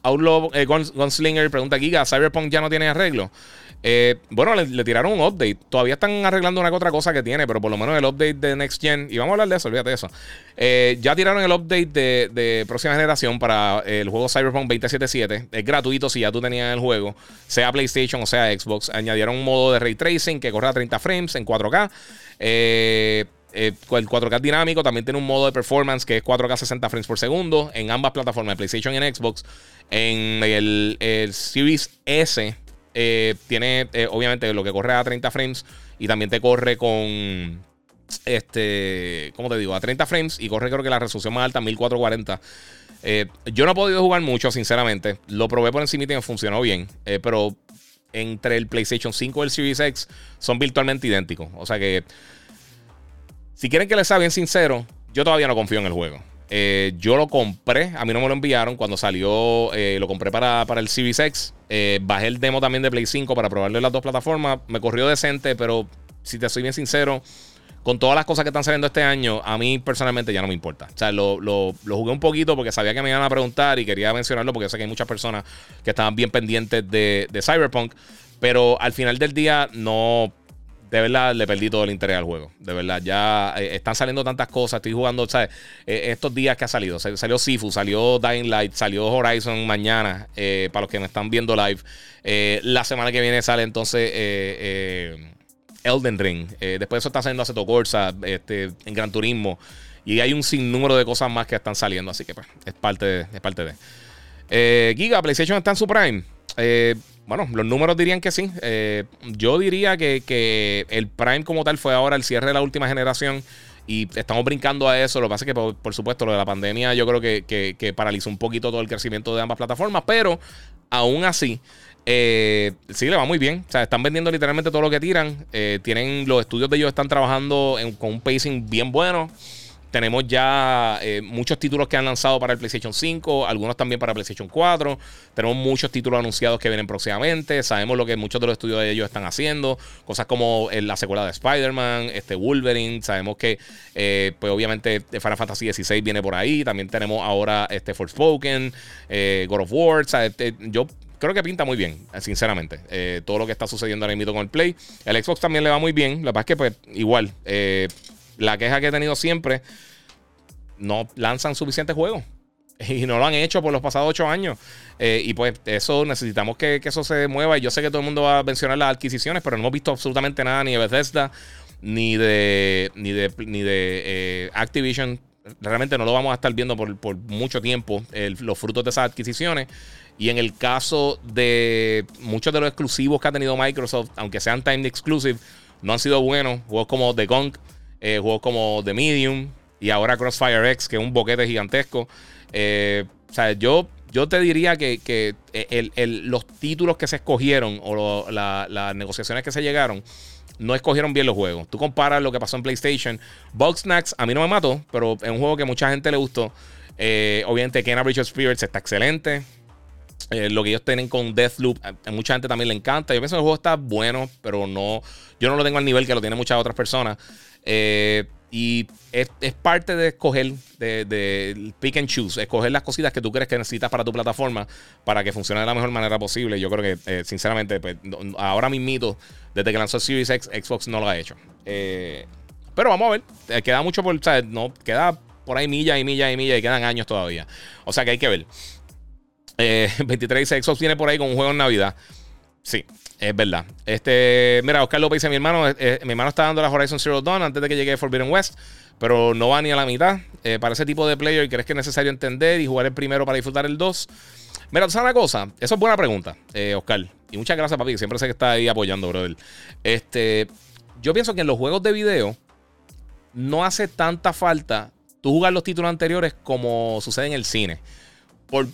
Outlaw eh, Gunslinger pregunta Giga, ¿Cyberpunk ya no tiene arreglo? Eh, bueno, le, tiraron un update. Todavía están arreglando una que otra cosa que tiene, pero por lo menos el update de Next Gen. Y vamos a hablar de eso, olvídate de eso. Eh, ya tiraron el update de, próxima generación para el juego Cyberpunk 2077. Es gratuito si ya tú tenías el juego, sea PlayStation o sea Xbox. Añadieron un modo de ray tracing que corre a 30 frames en 4K. Eh. Eh, el 4K dinámico también tiene un modo de performance que es 4K 60 frames por segundo en ambas plataformas, PlayStation y en Xbox. En el, Series S eh, tiene eh, obviamente lo que corre a 30 frames y también te corre con este, ¿cómo te digo? A 30 frames y corre creo que la resolución más alta 1440. yo no he podido jugar mucho, sinceramente. Lo probé por encima y funcionó bien. pero entre el PlayStation 5 y el Series X son virtualmente idénticos. O sea que si quieren que les sea bien sincero, yo todavía no confío en el juego. Eh, yo lo compré, a mí no me lo enviaron cuando salió, eh, lo compré para, para el Series X. Eh, bajé el demo también de Play 5 para probarlo en las dos plataformas. Me corrió decente, pero si te soy bien sincero, con todas las cosas que están saliendo este año, a mí personalmente ya no me importa. O sea, lo, jugué un poquito porque sabía que me iban a preguntar y quería mencionarlo porque sé que hay muchas personas que estaban bien pendientes de, de Cyberpunk. Pero al final del día no de verdad le perdí todo el interés al juego. De verdad, ya eh, están saliendo tantas cosas. Estoy jugando, ¿sabes? Eh, estos días que ha salido. Salió Sifu, salió Dying Light, salió Horizon mañana, eh, para los que me están viendo live. la semana que viene sale entonces Elden Ring. después de eso está saliendo Aceto Corsa, este, en Gran Turismo. Y hay un sinnúmero de cosas más que están saliendo. Así que pues, es parte de. Es parte de. Giga, PlayStation está en prime. Eh, bueno, los números dirían que sí. Eh, yo diría que, el Prime como tal fue ahora el cierre de la última generación y estamos brincando a eso. Lo que pasa es que, por, supuesto, lo de la pandemia yo creo que, paralizó un poquito todo el crecimiento de ambas plataformas, pero aún así, eh, sí le va muy bien. O sea, están vendiendo literalmente todo lo que tiran. Eh, tienen los estudios de ellos están trabajando con un pacing bien bueno. Tenemos ya eh, muchos títulos que han lanzado para el PlayStation 5, algunos también para PlayStation 4. Tenemos muchos títulos anunciados que vienen próximamente. Sabemos lo que muchos de los estudios de ellos están haciendo. Cosas como eh, la secuela de Spider-Man, este Wolverine. Sabemos que, eh, pues obviamente, Final Fantasy XVI viene por ahí. También tenemos ahora este Forspoken, God of War. yo creo que pinta muy bien, sinceramente. todo lo que está sucediendo ahora mismo con el Play. El Xbox también le va muy bien. La verdad es que, pues, igual la queja que he tenido siempre, no lanzan suficientes juegos. Y no lo han hecho por los pasados ocho años. Eh, y pues eso necesitamos que, eso se mueva. Y yo sé que todo el mundo va a mencionar las adquisiciones, pero no hemos visto absolutamente nada ni de Bethesda, ni de, ni de, ni de eh, Activision realmente no lo vamos a estar viendo por, mucho tiempo, los frutos de esas adquisiciones. Y en el caso de muchos de los exclusivos que ha tenido Microsoft, aunque sean time exclusive, no han sido buenos. Juegos como The Gunk, eh, juegos como The Medium y ahora Crossfire X, que es un boquete gigantesco. Eh, o sea, yo, yo te diría que, los títulos que se escogieron o las negociaciones que se llegaron no escogieron bien los juegos. Tú comparas lo que pasó en PlayStation. Snacks a mí no me mató, pero es un juego que mucha gente le gustó. Eh, obviamente, Kenna Bridge of Spirits está excelente. Eh, lo que ellos tienen con Deathloop, a, mucha gente también le encanta. Yo pienso que el juego está bueno, pero no. Yo no lo tengo al nivel que lo tienen muchas otras personas. Eh, y es, parte de escoger, de, pick and choose, escoger las cositas que tú crees que necesitas para tu plataforma para que funcione de la mejor manera posible. Yo creo que, eh, sinceramente, pues, ahora mismito, desde que lanzó Series X, Xbox no lo ha hecho. pero vamos a ver, queda mucho por, o no, queda por ahí millas y millas y millas y quedan años todavía. O sea que hay que ver. 23 eh, Xbox viene por ahí con un juego en Navidad. Sí, es verdad. Este, mira, Oscar López dice: Mi hermano, eh, eh, mi hermano está dando la Horizon Zero Dawn antes de que llegue Forbidden West, pero no va ni a la mitad. para ese tipo de player, ¿crees que es necesario entender y jugar el primero para disfrutar el 2? Mira, ¿sabes una cosa? Eso es buena pregunta, Oscar. Y muchas gracias, papi. Siempre sé que está ahí apoyando, brother. Este, yo pienso que en los juegos de video no hace tanta falta tú jugar los títulos anteriores como sucede en el cine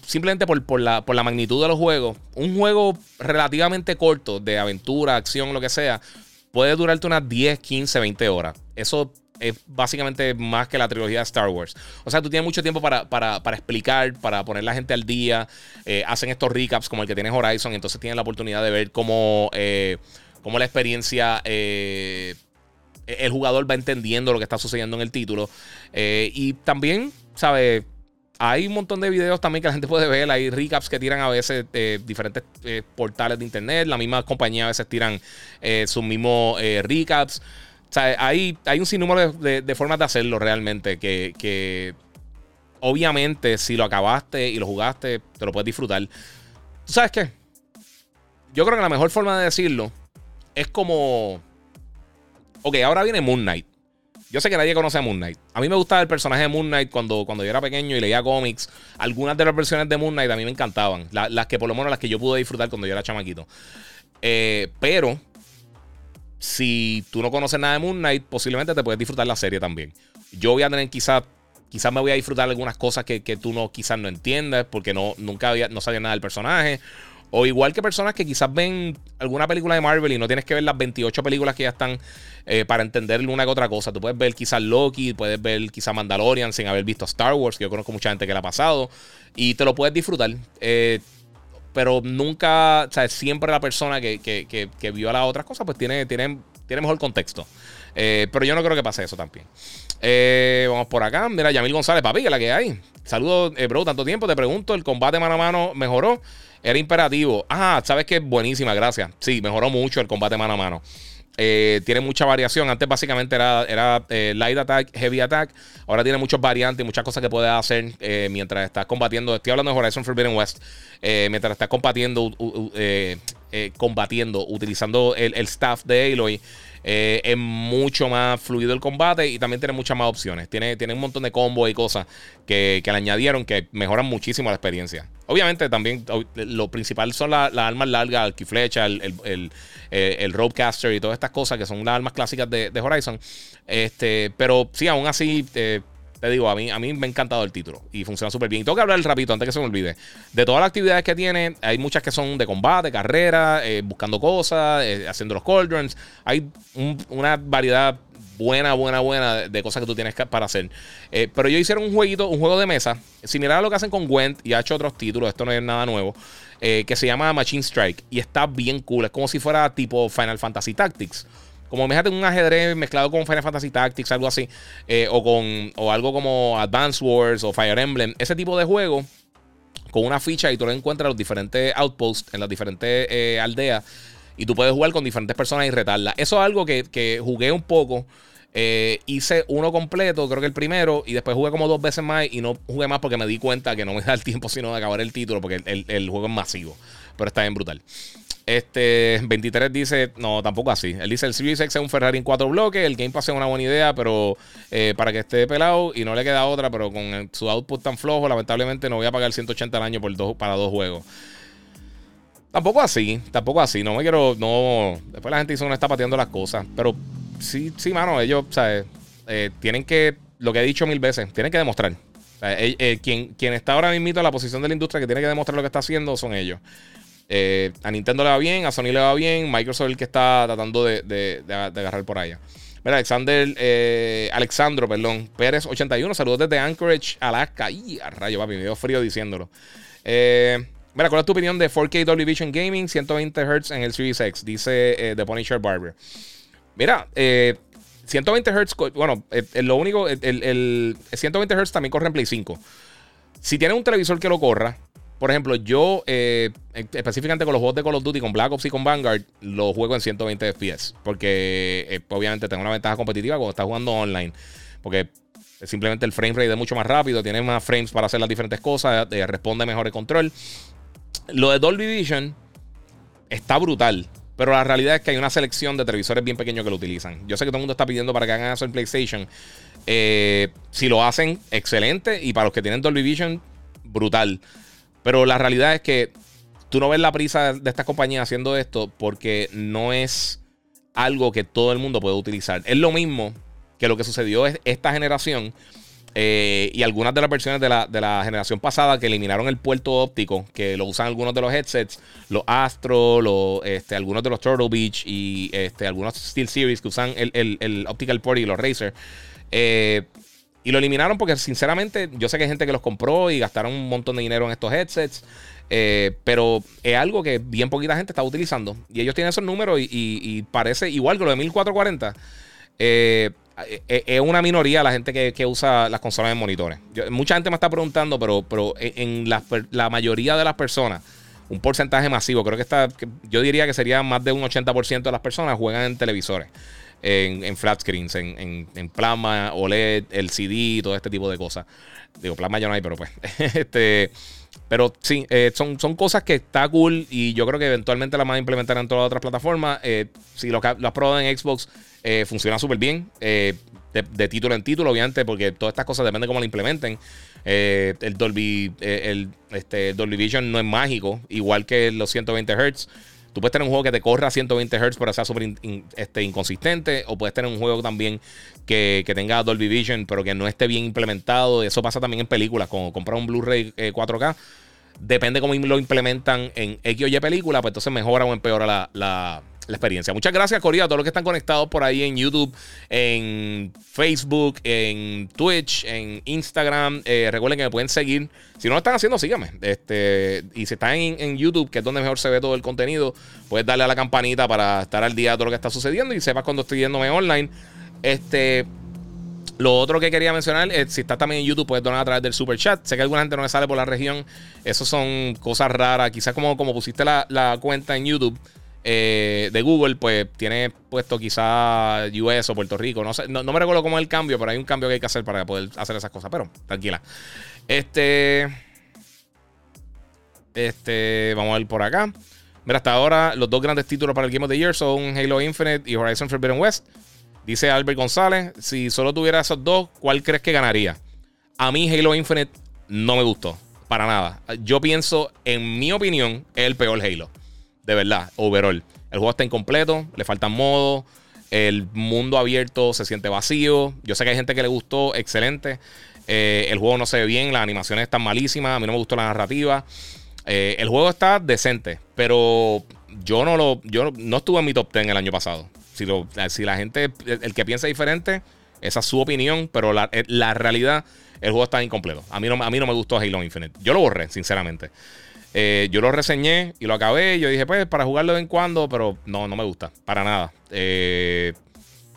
simplemente por, la, magnitud de los juegos, un juego relativamente corto de aventura, acción, lo que sea, puede durarte unas 10, 15, 20 horas. Eso es básicamente más que la trilogía de Star Wars. O sea, tú tienes mucho tiempo para, explicar, para poner la gente al día. Eh, hacen estos recaps como el que tienes Horizon, entonces tienes la oportunidad de ver cómo, eh, la experiencia... Eh, el jugador va entendiendo lo que está sucediendo en el título. y también, ¿sabes? Hay un montón de videos también que la gente puede ver. Hay recaps que tiran a veces eh, diferentes eh, portales de internet. La misma compañía a veces tiran eh, sus mismos recaps. O sea, hay, hay un sinnúmero de, formas de hacerlo realmente. Que, obviamente, si lo acabaste y lo jugaste, te lo puedes disfrutar. ¿Tú sabes qué? Yo creo que la mejor forma de decirlo es como. Ok, ahora viene Moon Knight. Yo sé que nadie conoce a Moon Knight. A mí me gustaba el personaje de Moon Knight cuando, cuando yo era pequeño y leía cómics. Algunas de las versiones de Moon Knight a mí me encantaban. las que por lo menos las que yo pude disfrutar cuando yo era chamaquito. Eh, pero si tú no conoces nada de Moon Knight, posiblemente te puedes disfrutar la serie también. Yo voy a tener quizás quizás me voy a disfrutar algunas cosas que, tú no quizás no entiendes porque no nunca había no sabía nada del personaje o igual que personas que quizás ven alguna película de Marvel y no tienes que ver las 28 películas que ya están eh, para entender una que otra cosa. Tú puedes ver quizás Loki, puedes ver quizás Mandalorian sin haber visto Star Wars, que yo conozco mucha gente que la ha pasado, y te lo puedes disfrutar. Eh, pero nunca, o sea, siempre la persona que, que, vio a las otras cosas, pues tiene, tiene, tiene mejor contexto. Eh, pero yo no creo que pase eso también. vamos por acá. Mira, Yamil González, papi, que la que hay. Saludos, bro, tanto tiempo. Te pregunto, ¿el combate mano a mano mejoró? Era imperativo. Ah, sabes que buenísima, gracias. Sí, mejoró mucho el combate mano a mano. Eh, tiene mucha variación. Antes básicamente era, era eh, light attack, heavy attack. Ahora tiene muchos variantes y muchas cosas que puedes hacer eh, mientras estás combatiendo. Estoy hablando de Horizon Forbidden West. mientras estás combatiendo, combatiendo utilizando el, el staff de Aloy. Eh, es mucho más fluido el combate y también tiene muchas más opciones. Tiene, tiene un montón de combos y cosas que, le añadieron que mejoran muchísimo la experiencia. Obviamente también lo principal son las armas largas, el flecha, el, el, el, eh, ropecaster y todas estas cosas que son las armas clásicas de, Horizon. Este, pero sí, aún así... Eh, te digo, a mí, a mí me ha encantado el título y funciona súper bien. Y tengo que hablar rapidito antes que se me olvide. De todas las actividades que tiene, hay muchas que son de combate, carrera, eh, buscando cosas, eh, haciendo los cauldrons. Hay una variedad buena, buena, buena de cosas que tú tienes para hacer. Eh, pero yo hicieron un jueguito, un juego de mesa, similar a lo que hacen con Gwent y ha hecho otros títulos, esto no es nada nuevo, que se llama Machine Strike y está bien cool. Es como si fuera tipo Final Fantasy Tactics. Como imagínate un ajedrez mezclado con Final Fantasy Tactics, algo así. Eh, o con o algo como Advance Wars o Fire Emblem. Ese tipo de juego con una ficha y tú lo encuentras en los diferentes outposts, en las diferentes eh, aldeas. Y tú puedes jugar con diferentes personas y retarlas. Eso es algo que, jugué un poco. Eh, hice uno completo, creo que el primero, y después jugué como dos veces más y no jugué más porque me di cuenta que no me da el tiempo sino de acabar el título porque el, juego es masivo. Pero está bien brutal. Este 23 dice, no, tampoco así. Él dice: el Series X es un Ferrari en cuatro bloques. El Game Pass es una buena idea, pero eh, para que esté pelado y no le queda otra, pero con su output tan flojo, lamentablemente no voy a pagar 180 al año por dos, para dos juegos. Tampoco así, tampoco así. No me quiero, no. Después la gente dice no está pateando las cosas, pero sí, sí, mano, ellos, ¿sabes? Eh, tienen que, lo que he dicho mil veces, tienen que demostrar. Eh, eh, quien, quien, está ahora mismo en la posición de la industria que tiene que demostrar lo que está haciendo son ellos. a Nintendo le va bien, a Sony le va bien, Microsoft es el que está tratando de, agarrar por allá. Mira, Alexander, Alexandro, perdón, Pérez 81, saludos desde Anchorage, Alaska. Y a rayo, papi, me dio frío diciéndolo. mira, ¿cuál es tu opinión de 4K Dolby Vision Gaming, 120 Hz en el Series X? Dice The Punisher Barber. Mira, 120 Hz, bueno, lo único, el, 120 Hz también corre en Play 5. Si tienes un televisor que lo corra, por ejemplo, yo eh, específicamente con los juegos de Call of Duty, con Black Ops y con Vanguard, lo juego en 120 FPS. Porque eh, obviamente tengo una ventaja competitiva cuando estás jugando online. Porque simplemente el frame rate es mucho más rápido, tiene más frames para hacer las diferentes cosas, eh, responde mejor el control. Lo de Dolby Vision está brutal. Pero la realidad es que hay una selección de televisores bien pequeños que lo utilizan. Yo sé que todo el mundo está pidiendo para que hagan eso en PlayStation. Eh, si lo hacen, excelente. Y para los que tienen Dolby Vision, brutal. Pero la realidad es que tú no ves la prisa de estas compañías haciendo esto porque no es algo que todo el mundo puede utilizar. Es lo mismo que lo que sucedió es esta generación eh, y algunas de las versiones de la, generación pasada que eliminaron el puerto óptico, que lo usan algunos de los headsets, los Astro, los, este, algunos de los Turtle Beach y este, algunos Steel Series que usan el, Optical Port y los Razer. Eh, y lo eliminaron porque, sinceramente, yo sé que hay gente que los compró y gastaron un montón de dinero en estos headsets. Eh, pero es algo que bien poquita gente está utilizando. Y ellos tienen esos números y, parece igual que lo de 1440. Eh, eh, eh, es una minoría la gente que, usa las consolas de monitores. mucha gente me está preguntando, pero, pero en la, mayoría de las personas, un porcentaje masivo, creo que está, yo diría que sería más de un 80% de las personas juegan en televisores, en, flat screens, en, en, plasma, OLED, LCD, todo este tipo de cosas. Digo, plasma ya no hay, pero pues. este, pero sí, eh, son, son cosas que está cool y yo creo que eventualmente las van a implementar en todas las otras plataformas. si lo, lo has probado en Xbox eh, funciona súper bien. Eh, de, título en título, obviamente, porque todas estas cosas depende de cómo lo implementen. Eh, el Dolby, el, este, Dolby Vision no es mágico, igual que los 120 Hz. Tú puedes tener un juego que te corra a 120 Hz, pero sea súper este, inconsistente. O puedes tener un juego también que, tenga Dolby Vision, pero que no esté bien implementado. Eso pasa también en películas. Como comprar un Blu-ray 4K, depende cómo lo implementan en X o Y película, pues entonces mejora o empeora la experiencia. Muchas gracias, Corea, a todos los que están conectados por ahí en YouTube, en Facebook, en Twitch, en Instagram. Eh, recuerden que me pueden seguir. Si no lo están haciendo, síganme. Este, y si están en, YouTube, que es donde mejor se ve todo el contenido, puedes darle a la campanita para estar al día de todo lo que está sucediendo y sepas cuando estoy yéndome online. Este. Lo otro que quería mencionar es si estás también en YouTube, puedes donar a través del super chat. Sé que alguna gente no me sale por la región. Eso son cosas raras. Quizás como, como pusiste la, la cuenta en YouTube eh, de Google, pues tiene puesto quizá US o Puerto Rico. No, sé, no, me recuerdo cómo es el cambio, pero hay un cambio que hay que hacer para poder hacer esas cosas. Pero tranquila. Este. Este. Vamos a ver por acá. Mira, hasta ahora los dos grandes títulos para el Game of the Year son Halo Infinite y Horizon Forbidden West. Dice Albert González: Si solo tuviera esos dos, ¿cuál crees que ganaría? A mí, Halo Infinite no me gustó. Para nada. Yo pienso, en mi opinión, es el peor Halo de verdad, overall. El juego está incompleto, le faltan modos, el mundo abierto se siente vacío. Yo sé que hay gente que le gustó, excelente. Eh, el juego no se ve bien, las animaciones están malísimas, a mí no me gustó la narrativa. Eh, el juego está decente, pero yo no lo, yo no estuve en mi top 10 el año pasado. Si, lo, si la gente, el, que piensa diferente, esa es su opinión, pero la, eh, la realidad, el juego está incompleto. A mí, no, a mí no me gustó Halo Infinite. Yo lo borré, sinceramente. Eh, yo lo reseñé y lo acabé. Yo dije, pues, para jugarlo de vez en cuando, pero no, no me gusta. Para nada. Eh,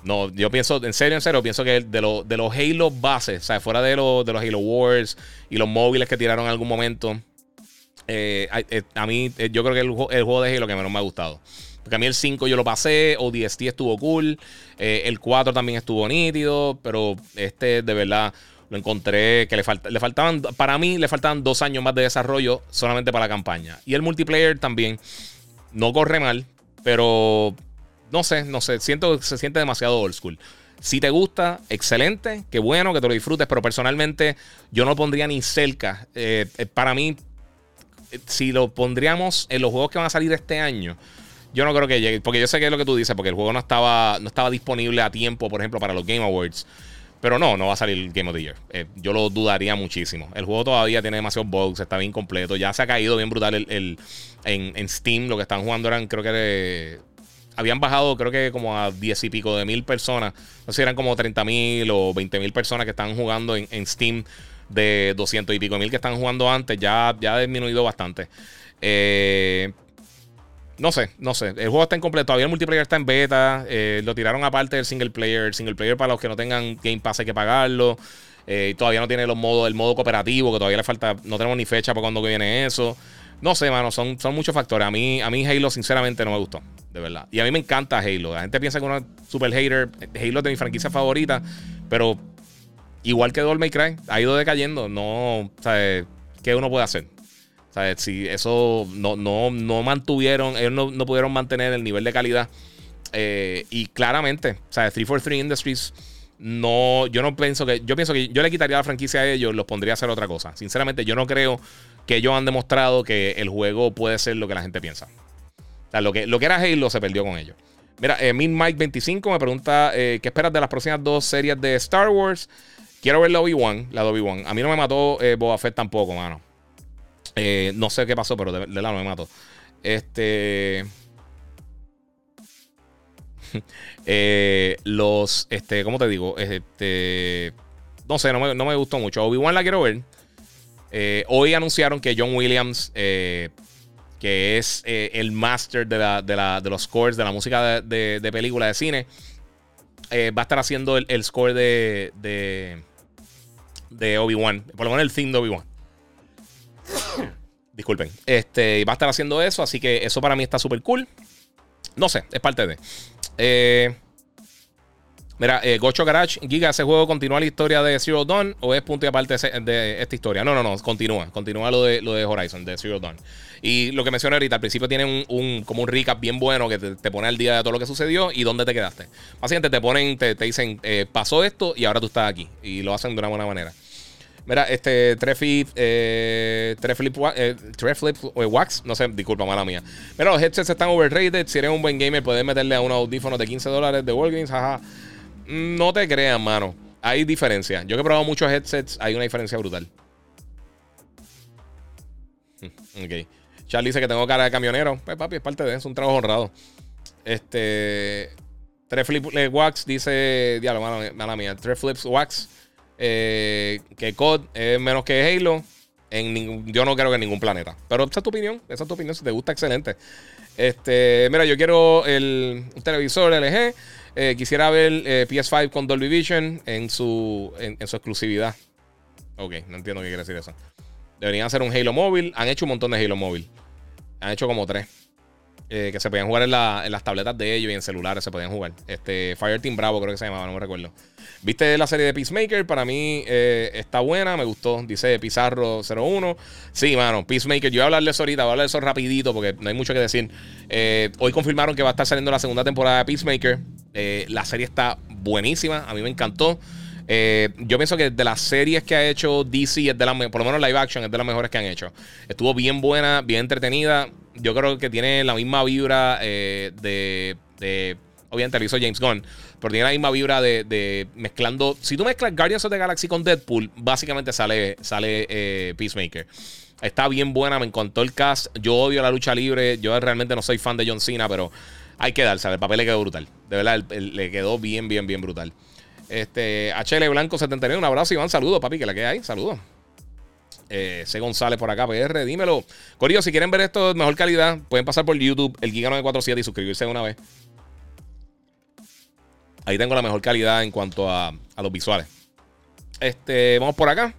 no, yo pienso, en serio, en serio, pienso que de, de los Halo bases, o sea, fuera de, de los Halo Wars y los móviles que tiraron en algún momento, eh, a, mí, yo creo que el, juego de Halo que menos me ha gustado. Porque a mí el 5 yo lo pasé, ODST estuvo cool, el 4 también estuvo nítido, pero este de verdad lo encontré que le, le faltaban, para mí le faltaban dos años más de desarrollo solamente para la campaña. Y el multiplayer también no corre mal, pero no sé, no sé, siento que se siente demasiado old school. Si te gusta, excelente, qué bueno que te lo disfrutes, pero personalmente yo no pondría ni cerca. Eh, eh, para mí, si lo pondríamos en los juegos que van a salir este año, yo no creo que llegue, porque yo sé que es lo que tú dices, porque el juego no estaba, no estaba disponible a tiempo, por ejemplo, para los Game Awards. Pero no, no va a salir Game of the Year. Eh, yo lo dudaría muchísimo. El juego todavía tiene demasiados bugs, está bien completo. Ya se ha caído bien brutal el, en, Steam. Lo que están jugando eran, creo que habían bajado, creo que como a 10 y pico de mil personas. No sé si eran como 30 mil o 20 mil personas que están jugando en, en, Steam de 200 y pico mil que están jugando antes. Ya, ya ha disminuido bastante. Eh, no sé, no sé. El juego está incompleto. Todavía el multiplayer está en beta. Eh, lo tiraron aparte del single player. El single player para los que no tengan Game Pass hay que pagarlo. Eh, todavía no tiene los modos, el modo cooperativo, que todavía le falta. No tenemos ni fecha para cuando viene eso. No sé, mano, son, son muchos factores. A mí, a mí Halo, sinceramente, no me gustó. De verdad. Y a mí me encanta Halo. La gente piensa que uno es super hater. Halo es de mi franquicia favorita. Pero igual que Devil May Cry, ha ido decayendo. No, ¿sabes? ¿Qué uno puede hacer? Sea, Si eso no, no, no mantuvieron, ellos no, no, pudieron mantener el nivel de calidad. Eh, y claramente, o sea, 343 Industries, no, yo no pienso que, yo pienso que yo le quitaría la franquicia a ellos, los pondría a hacer otra cosa. Sinceramente, yo no creo que ellos han demostrado que el juego puede ser lo que la gente piensa. O sea, lo que, lo que era Halo se perdió con ellos. Mira, eh, Min Mike 25 me pregunta eh, qué esperas de las próximas dos series de Star Wars. Quiero ver la Obi-Wan, la Obi-Wan. A mí no me mató eh, Boba Fett tampoco, mano. Eh, no sé qué pasó, pero de, de lado me mato. Este. eh, los. Este, ¿cómo te digo? Este. No sé, no me, no me gustó mucho. Obi-Wan la quiero ver. Eh, hoy anunciaron que John Williams, que es el master de, la, de, la, de, los scores de la música de, de película de cine, va a estar haciendo el, el score de, de, de Obi-Wan. Por lo menos el theme de Obi-Wan. Disculpen. Este, va a estar haciendo eso, así que eso para mí está súper cool. No sé, es parte de. Eh, mira, eh, Gocho Garage, Giga, ¿ese juego continúa la historia de Zero Dawn o es punto y aparte de esta historia? No, no, no, continúa. Continúa lo de, lo de Horizon, de Zero Dawn. Y lo que mencioné ahorita, al principio tiene un, como un recap bien bueno que te, pone al día de todo lo que sucedió y dónde te quedaste. Básicamente te ponen, te, dicen, eh, pasó esto y ahora tú estás aquí. Y lo hacen de una buena manera. Mira, este Treflip, eh, Treflip, eh, eh, Wax, no sé, disculpa, mala mía. Mira, los headsets están overrated. Si eres un buen gamer, puedes meterle a unos audífonos de 15 dólares de Walgreens, jaja. No te creas, mano. Hay diferencia. Yo que he probado muchos headsets, hay una diferencia brutal. Ok. Charlie dice que tengo cara de camionero. Pues papi, es parte de eso, es un trabajo honrado. Este. Treflip Wax dice. Diablo, mala, mala mía. Treflips Wax eh, que COD es menos que Halo. En yo no creo que en ningún planeta. Pero esa es tu opinión. Esa es tu opinión. Si te gusta, excelente. Este, mira, yo quiero el, un televisor LG. Eh, quisiera ver eh, PS5 con Dolby Vision en su, en, su exclusividad. Ok, no entiendo qué quiere decir eso. Deberían hacer un Halo móvil. Han hecho un montón de Halo móvil. Han hecho como tres. Eh, que se podían jugar en, las tabletas de ellos y en celulares se podían jugar. Este, Fireteam Bravo creo que se llamaba, no me recuerdo. ¿Viste la serie de Peacemaker? Para mí eh, está buena, me gustó. Dice Pizarro 01. Sí, mano, Peacemaker. Yo voy a hablarle eso ahorita, voy a hablar de eso rapidito porque no hay mucho que decir. Eh, hoy confirmaron que va a estar saliendo la segunda temporada de Peacemaker. la serie está buenísima, a mí me encantó. Yo pienso que de las series que ha hecho DC, es de la, por lo menos live action, es de las mejores que han hecho. Estuvo bien buena, bien entretenida yo creo que tiene la misma vibra eh, de, de, Obviamente lo hizo James Gunn, pero tiene la misma vibra de, mezclando. Si tú mezclas Guardians of the Galaxy con Deadpool, básicamente sale, sale eh, Peacemaker. Está bien buena, me encantó el cast. Yo odio la lucha libre. Yo realmente no soy fan de John Cena, pero hay que darse. El papel le quedó brutal. De verdad, le quedó bien, bien, bien brutal. Este, HL Blanco 79, un abrazo, Iván. Saludos, papi, que la que hay. Saludos. Eh, C. González por acá, PR, dímelo. Corillo, si quieren ver esto de mejor calidad, pueden pasar por YouTube, el Giga 947 y suscribirse de una vez. Ahí tengo la mejor calidad en cuanto a, los visuales. Este, vamos por acá.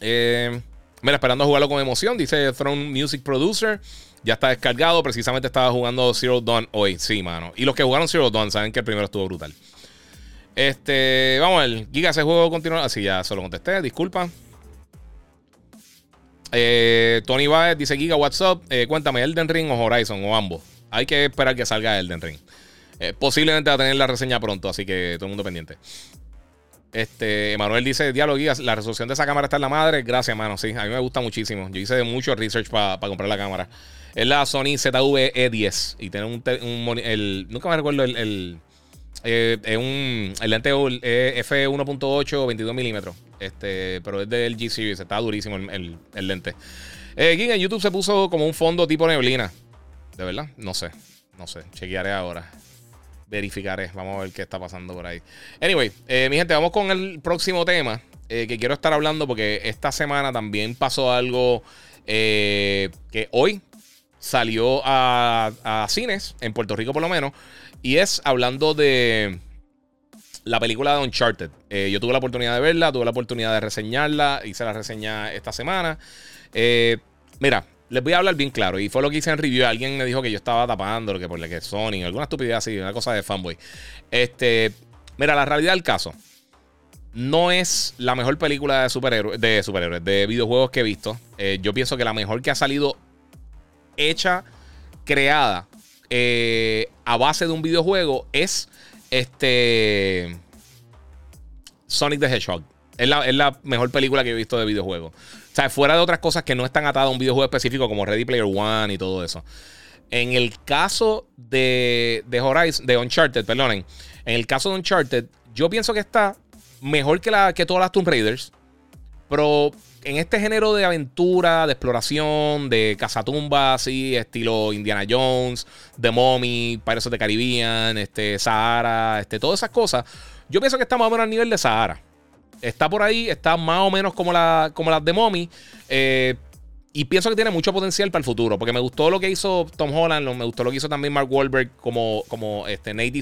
Eh, Mira, esperando jugarlo con emoción, dice Throne Music Producer. Ya está descargado. Precisamente estaba jugando Zero Dawn hoy. Sí, mano. Y los que jugaron Zero Dawn saben que el primero estuvo brutal. Este, vamos a ver. Giga, ese juego continúa. Así ya solo contesté. Disculpa. Eh, Tony Baez dice: Giga, what's up? Eh, cuéntame, Elden Ring o Horizon o ambos. Hay que esperar que salga Elden Ring. Eh, posiblemente va a tener la reseña pronto, así que todo el mundo pendiente. Este, Emanuel dice, diálogo, la resolución de esa cámara está en la madre. Gracias, mano. Sí, a mí me gusta muchísimo. Yo hice mucho research para comprar la cámara. Es la Sony ZV-E10 y tiene un, nunca me recuerdo el, eh, un, el lente F1.8 22 milímetros. Este, pero es del G Series. Está durísimo el, lente. Eh, en YouTube se puso como un fondo tipo neblina. ¿De verdad? No sé. No sé. Chequearé ahora verificaré. Vamos a ver qué está pasando por ahí. Anyway, eh, mi gente, vamos con el próximo tema eh, que quiero estar hablando porque esta semana también pasó algo eh, que hoy salió a, cines, en Puerto Rico por lo menos, y es hablando de la película de Uncharted. yo tuve la oportunidad de verla, tuve la oportunidad de reseñarla, hice la reseña esta semana. mira, les voy a hablar bien claro. Y fue lo que hice en review. Alguien me dijo que yo estaba tapando lo que por la que Sony, alguna estupidez así, una cosa de fanboy. Este, mira, la realidad del caso no es la mejor película de superhéroes, de superhéroes, de videojuegos que he visto. Eh, yo pienso que la mejor que ha salido hecha, creada eh, a base de un videojuego es este Sonic the Hedgehog. Es la, es la mejor película que he visto de videojuegos sea, fuera de otras cosas que no están atadas a un videojuego específico como Ready Player One y todo eso. En el caso de, de Horizon, de Uncharted, perdonen. En el caso de Uncharted, yo pienso que está mejor que, la, que todas las Tomb Raiders. Pero en este género de aventura, de exploración, de cazatumbas, así, estilo Indiana Jones, The Mommy, Pirates of the Caribbean, este, Sahara, este, todas esas cosas, yo pienso que está más o menos al nivel de Sahara. Está por ahí, está más o menos como, la, como las de Mommy. Eh, y pienso que tiene mucho potencial para el futuro. Porque me gustó lo que hizo Tom Holland, me gustó lo que hizo también Mark Wahlberg como, como este, Nate.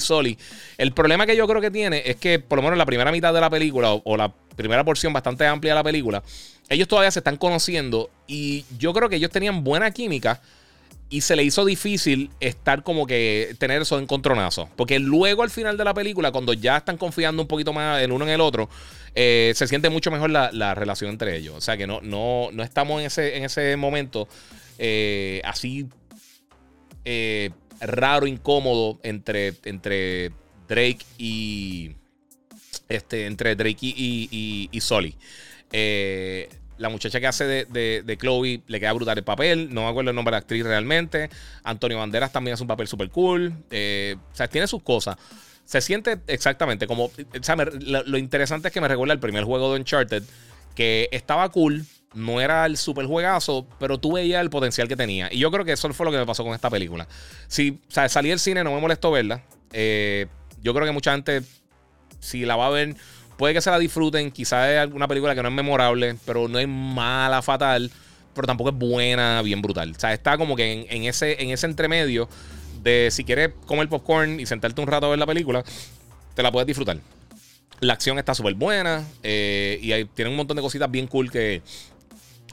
El problema que yo creo que tiene es que, por lo menos en la primera mitad de la película, o, la primera porción bastante amplia de la película, ellos todavía se están conociendo. Y yo creo que ellos tenían buena química y se le hizo difícil estar como que tener eso encontronazo. Porque luego al final de la película, cuando ya están confiando un poquito más el uno en el otro, eh, se siente mucho mejor la, relación entre ellos. O sea que no, no, no estamos en ese, en ese momento eh, así eh, raro, incómodo entre, entre Drake y. Este, entre Drake y, y, y, Sully. La muchacha que hace de, de, Chloe le queda brutal el papel. No me acuerdo el nombre de la actriz realmente. Antonio Banderas también hace un papel súper cool. Eh, o sea, tiene sus cosas. Se siente exactamente como. O sea, lo, interesante es que me recuerda el primer juego de Uncharted. Que estaba cool. No era el super juegazo, pero tú veías el potencial que tenía. Y yo creo que eso fue lo que me pasó con esta película. Si o sea, salí del cine, no me molestó verla. Eh, yo creo que mucha gente, si la va a ver Puede que se la disfruten, quizás es alguna película que no es memorable, pero no es mala, fatal, pero tampoco es buena, bien brutal. O sea, está como que en, ese, en ese entremedio de si quieres comer popcorn y sentarte un rato a ver la película, te la puedes disfrutar. La acción está súper buena eh, y tiene un montón de cositas bien cool que,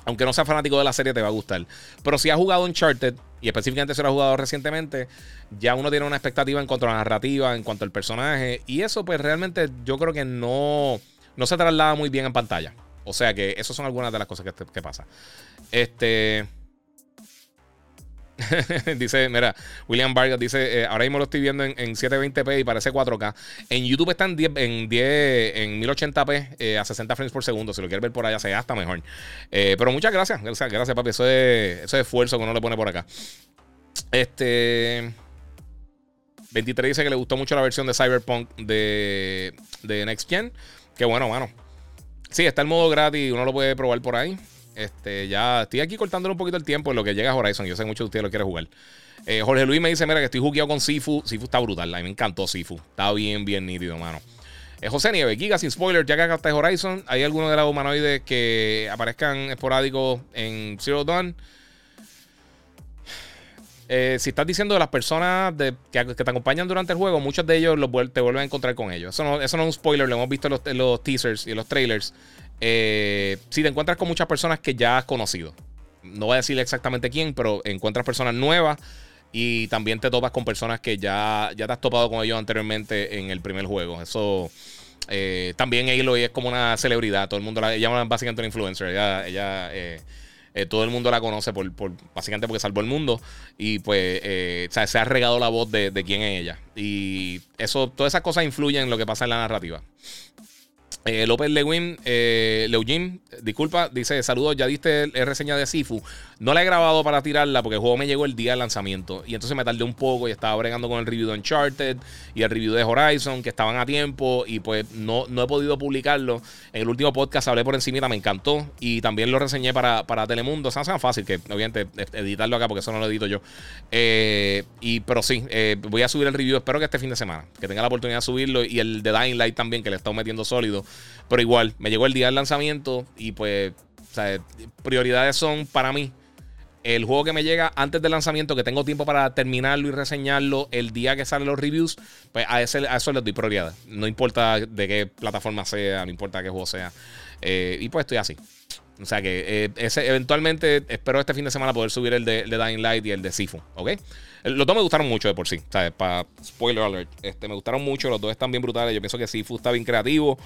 aunque no seas fanático de la serie, te va a gustar. Pero si has jugado Uncharted, y específicamente si lo has jugado recientemente, ya uno tiene una expectativa en cuanto a la narrativa, en cuanto al personaje. Y eso, pues realmente yo creo que no, no se traslada muy bien en pantalla. O sea que esas son algunas de las cosas que, que pasa. Este. dice, mira, William Vargas dice, eh, ahora mismo lo estoy viendo en, 720p y parece 4K. En YouTube está en 10, en, 10, en 1080p eh, a 60 frames por segundo. Si lo quieres ver por allá, se gasta mejor. Eh, pero muchas gracias. Gracias, papi. Eso es, eso es esfuerzo que uno le pone por acá. Este... 23 dice que le gustó mucho la versión de Cyberpunk de, de Next Gen. Que bueno, mano. Sí, está el modo gratis, uno lo puede probar por ahí. Este, ya estoy aquí cortándole un poquito el tiempo en lo que llega Horizon. Yo sé que muchos de ustedes lo quieren jugar. Eh, Jorge Luis me dice: Mira, que estoy jugueado con Sifu. Sifu está brutal. A mí me encantó Sifu. Está bien, bien nítido, mano. Eh, José Nieves, Giga, sin spoiler, ya que acá Horizon, ¿hay alguno de los humanoides que aparezcan esporádicos en Zero Dawn? Eh, si estás diciendo de las personas que, te acompañan durante el juego, muchos de ellos te vuelven a encontrar con ellos. Eso no, eso no es un spoiler, lo hemos visto en los, en los teasers y en los trailers. Eh, si te encuentras con muchas personas que ya has conocido, no voy a decir exactamente quién, pero encuentras personas nuevas y también te topas con personas que ya, ya te has topado con ellos anteriormente en el primer juego. Eso eh, también Aloy es como una celebridad. Todo el mundo la llama básicamente una influencer. Ella, eh, eh, todo el mundo la conoce por, básicamente porque salvó el mundo. Y pues se ha regado la voz de, de, quién es ella. Y eso, todas esas cosas influyen en lo que pasa en la narrativa. Eh, López Lewin, eh, disculpa, dice: Saludos, ya diste el, reseña de Sifu. No la he grabado para tirarla porque el juego me llegó el día del lanzamiento. Y entonces me tardé un poco y estaba bregando con el review de Uncharted y el review de Horizon, que estaban a tiempo. Y pues no, no he podido publicarlo. En el último podcast hablé por encima, me encantó. Y también lo reseñé para, para Telemundo. O sea, no fácil que obviamente editarlo acá porque eso no lo edito yo. Eh, y, pero sí, eh, voy a subir el review. Espero que este fin de semana, que tenga la oportunidad de subirlo. Y el de Dying Light también, que le he estado metiendo sólido. Pero igual, me llegó el día del lanzamiento y pues, o sea, prioridades son para mí el juego que me llega antes del lanzamiento, que tengo tiempo para terminarlo y reseñarlo el día que salen los reviews, pues a, ese, a eso les doy prioridad. No importa de qué plataforma sea, no importa qué juego sea. Eh, y pues estoy así. O sea que eh, ese, eventualmente espero este fin de semana poder subir el de, Dying Light y el de Sifu, ¿ok? Los dos me gustaron mucho de por sí, ¿sabes? Para spoiler alert, este, me gustaron mucho, los dos están bien brutales. Yo pienso que Sifu está bien creativo.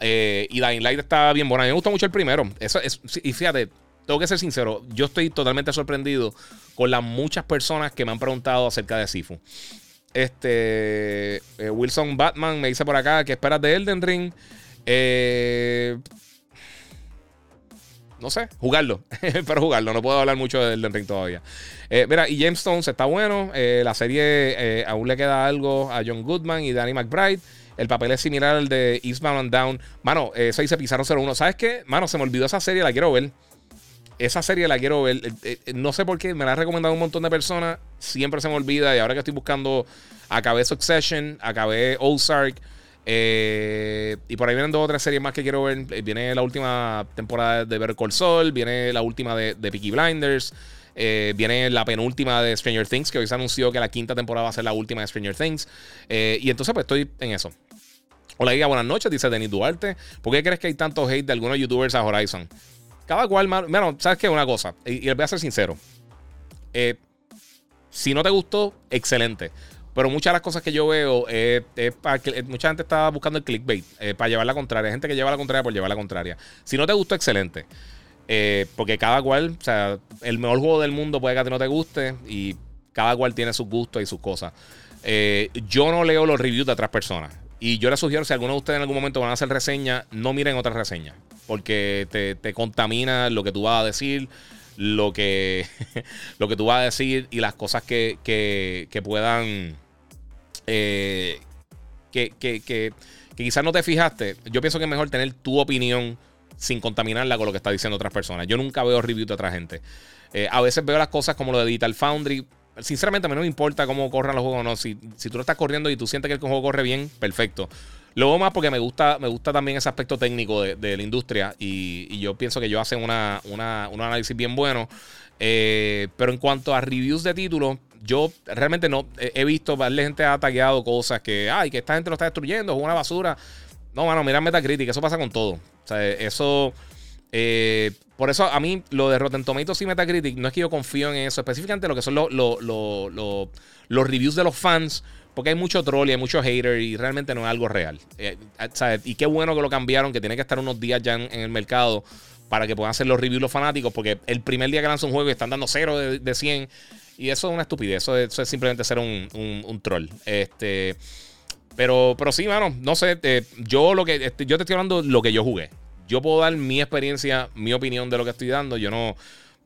Eh, y Dying Light está bien buena. A mí me gusta mucho el primero. Eso es, y fíjate, tengo que ser sincero, yo estoy totalmente sorprendido con las muchas personas que me han preguntado acerca de Sifu. Este eh, Wilson Batman me dice por acá que esperas de Elden Ring. Eh, no sé, jugarlo. Pero jugarlo, no puedo hablar mucho de Elden Ring todavía. mira, y James Stones está bueno. la serie aún le queda algo a John Goodman y Danny McBride. El papel es similar al de Eastbound and Down. Mano, eso dice Pizarro 01. ¿Sabes qué? Mano, se me olvidó esa serie, la quiero ver. Esa serie la quiero ver. Eh, eh, no sé por qué, me la ha recomendado un montón de personas. Siempre se me olvida. Y ahora que estoy buscando, acabé Succession, acabé Ozark. Eh, y por ahí vienen dos o tres series más que quiero ver. Viene la última temporada de Better Call Saul. Viene la última de, de Peaky Blinders. viene la penúltima de Stranger Things, que hoy se anunció que la quinta temporada va a ser la última de Stranger Things. y entonces, pues estoy en eso. Hola, Guía, buenas noches, dice Denis Duarte. ¿Por qué crees que hay tanto hate de algunos youtubers a Horizon? Cada cual, bueno, ¿sabes qué? Una cosa, y, les voy a ser sincero. Eh, si no te gustó, excelente. Pero muchas de las cosas que yo veo que mucha gente está buscando el clickbait eh, para llevar la contraria. Hay gente que lleva la contraria por llevar la contraria. Si no te gustó, excelente. Eh, porque cada cual, o sea, el mejor juego del mundo puede que a ti no te guste y cada cual tiene sus gustos y sus cosas. yo no leo los reviews de otras personas. Y yo les sugiero, si alguno de ustedes en algún momento van a hacer reseña, no miren otras reseñas. Porque te, contamina lo que tú vas a decir, lo que, lo que tú vas a decir y las cosas que, que, puedan. Eh, que, que, quizás no te fijaste. Yo pienso que es mejor tener tu opinión sin contaminarla con lo que está diciendo otras personas. Yo nunca veo reviews de otra gente. Eh, a veces veo las cosas como lo de Digital Foundry. Sinceramente, a mí no me importa cómo corran los juegos o no. Si, si tú lo estás corriendo y tú sientes que el juego corre bien, perfecto. Luego más porque me gusta, me gusta también ese aspecto técnico de, la industria y, yo pienso que ellos hacen una, una, un análisis bien bueno. Eh, pero en cuanto a reviews de títulos, yo realmente no he visto, la gente ha tagueado cosas que, ay, que esta gente lo está destruyendo, es una basura. No, mano, mira Metacritic, eso pasa con todo. O sea, eso... Eh, por eso a mí lo de Rotten Tomatoes y Metacritic no es que yo confío en eso, específicamente lo que son los reviews de los fans, porque hay mucho troll y hay mucho hater y realmente no es algo real. Eh, eh, y qué bueno que lo cambiaron, que tiene que estar unos días ya en, el mercado para que puedan hacer los reviews los fanáticos, porque el primer día que lanzan un juego están dando 0 de, 100 y eso es una estupidez, eso, es simplemente ser un, troll. Este, pero, pero sí, mano, no sé, yo lo que este, yo te estoy hablando lo que yo jugué yo puedo dar mi experiencia, mi opinión de lo que estoy dando. Yo no,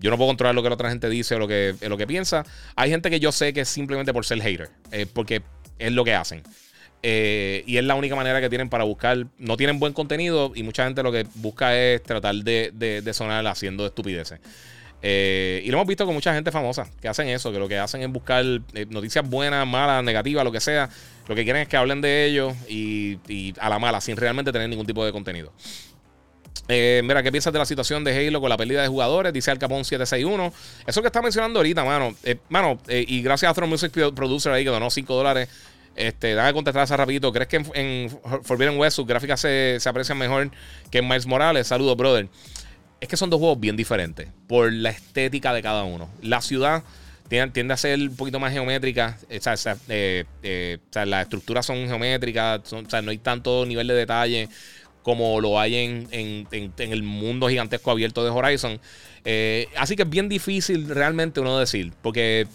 yo no puedo controlar lo que la otra gente dice o lo que, lo que piensa. Hay gente que yo sé que es simplemente por ser hater, eh, porque es lo que hacen. Eh, y es la única manera que tienen para buscar. No tienen buen contenido y mucha gente lo que busca es tratar de, sonar haciendo estupideces. Eh, y lo hemos visto con mucha gente famosa que hacen eso, que lo que hacen es buscar noticias buenas, malas, negativas, lo que sea. Lo que quieren es que hablen de ellos y a la mala, sin realmente tener ningún tipo de contenido. Eh, mira, ¿qué piensas de la situación de Halo con la pérdida de jugadores? Dice Al Capón 761. Eso que está mencionando ahorita, mano. Eh, mano, eh, y gracias a Astro Music Producer ahí que donó 5 dólares. Este, dame contestar esa rapidito. ¿Crees que en, Forbidden West sus gráficas se, se, aprecian mejor que en Miles Morales? Saludos, brother. Es que son dos juegos bien diferentes por la estética de cada uno. La ciudad tiende, a ser un poquito más geométrica. O sea, las estructuras son geométricas. o sea, no hay tanto nivel de detalle como lo hay en, en, el mundo gigantesco abierto de Horizon. Eh, así que es bien difícil realmente uno decir. Porque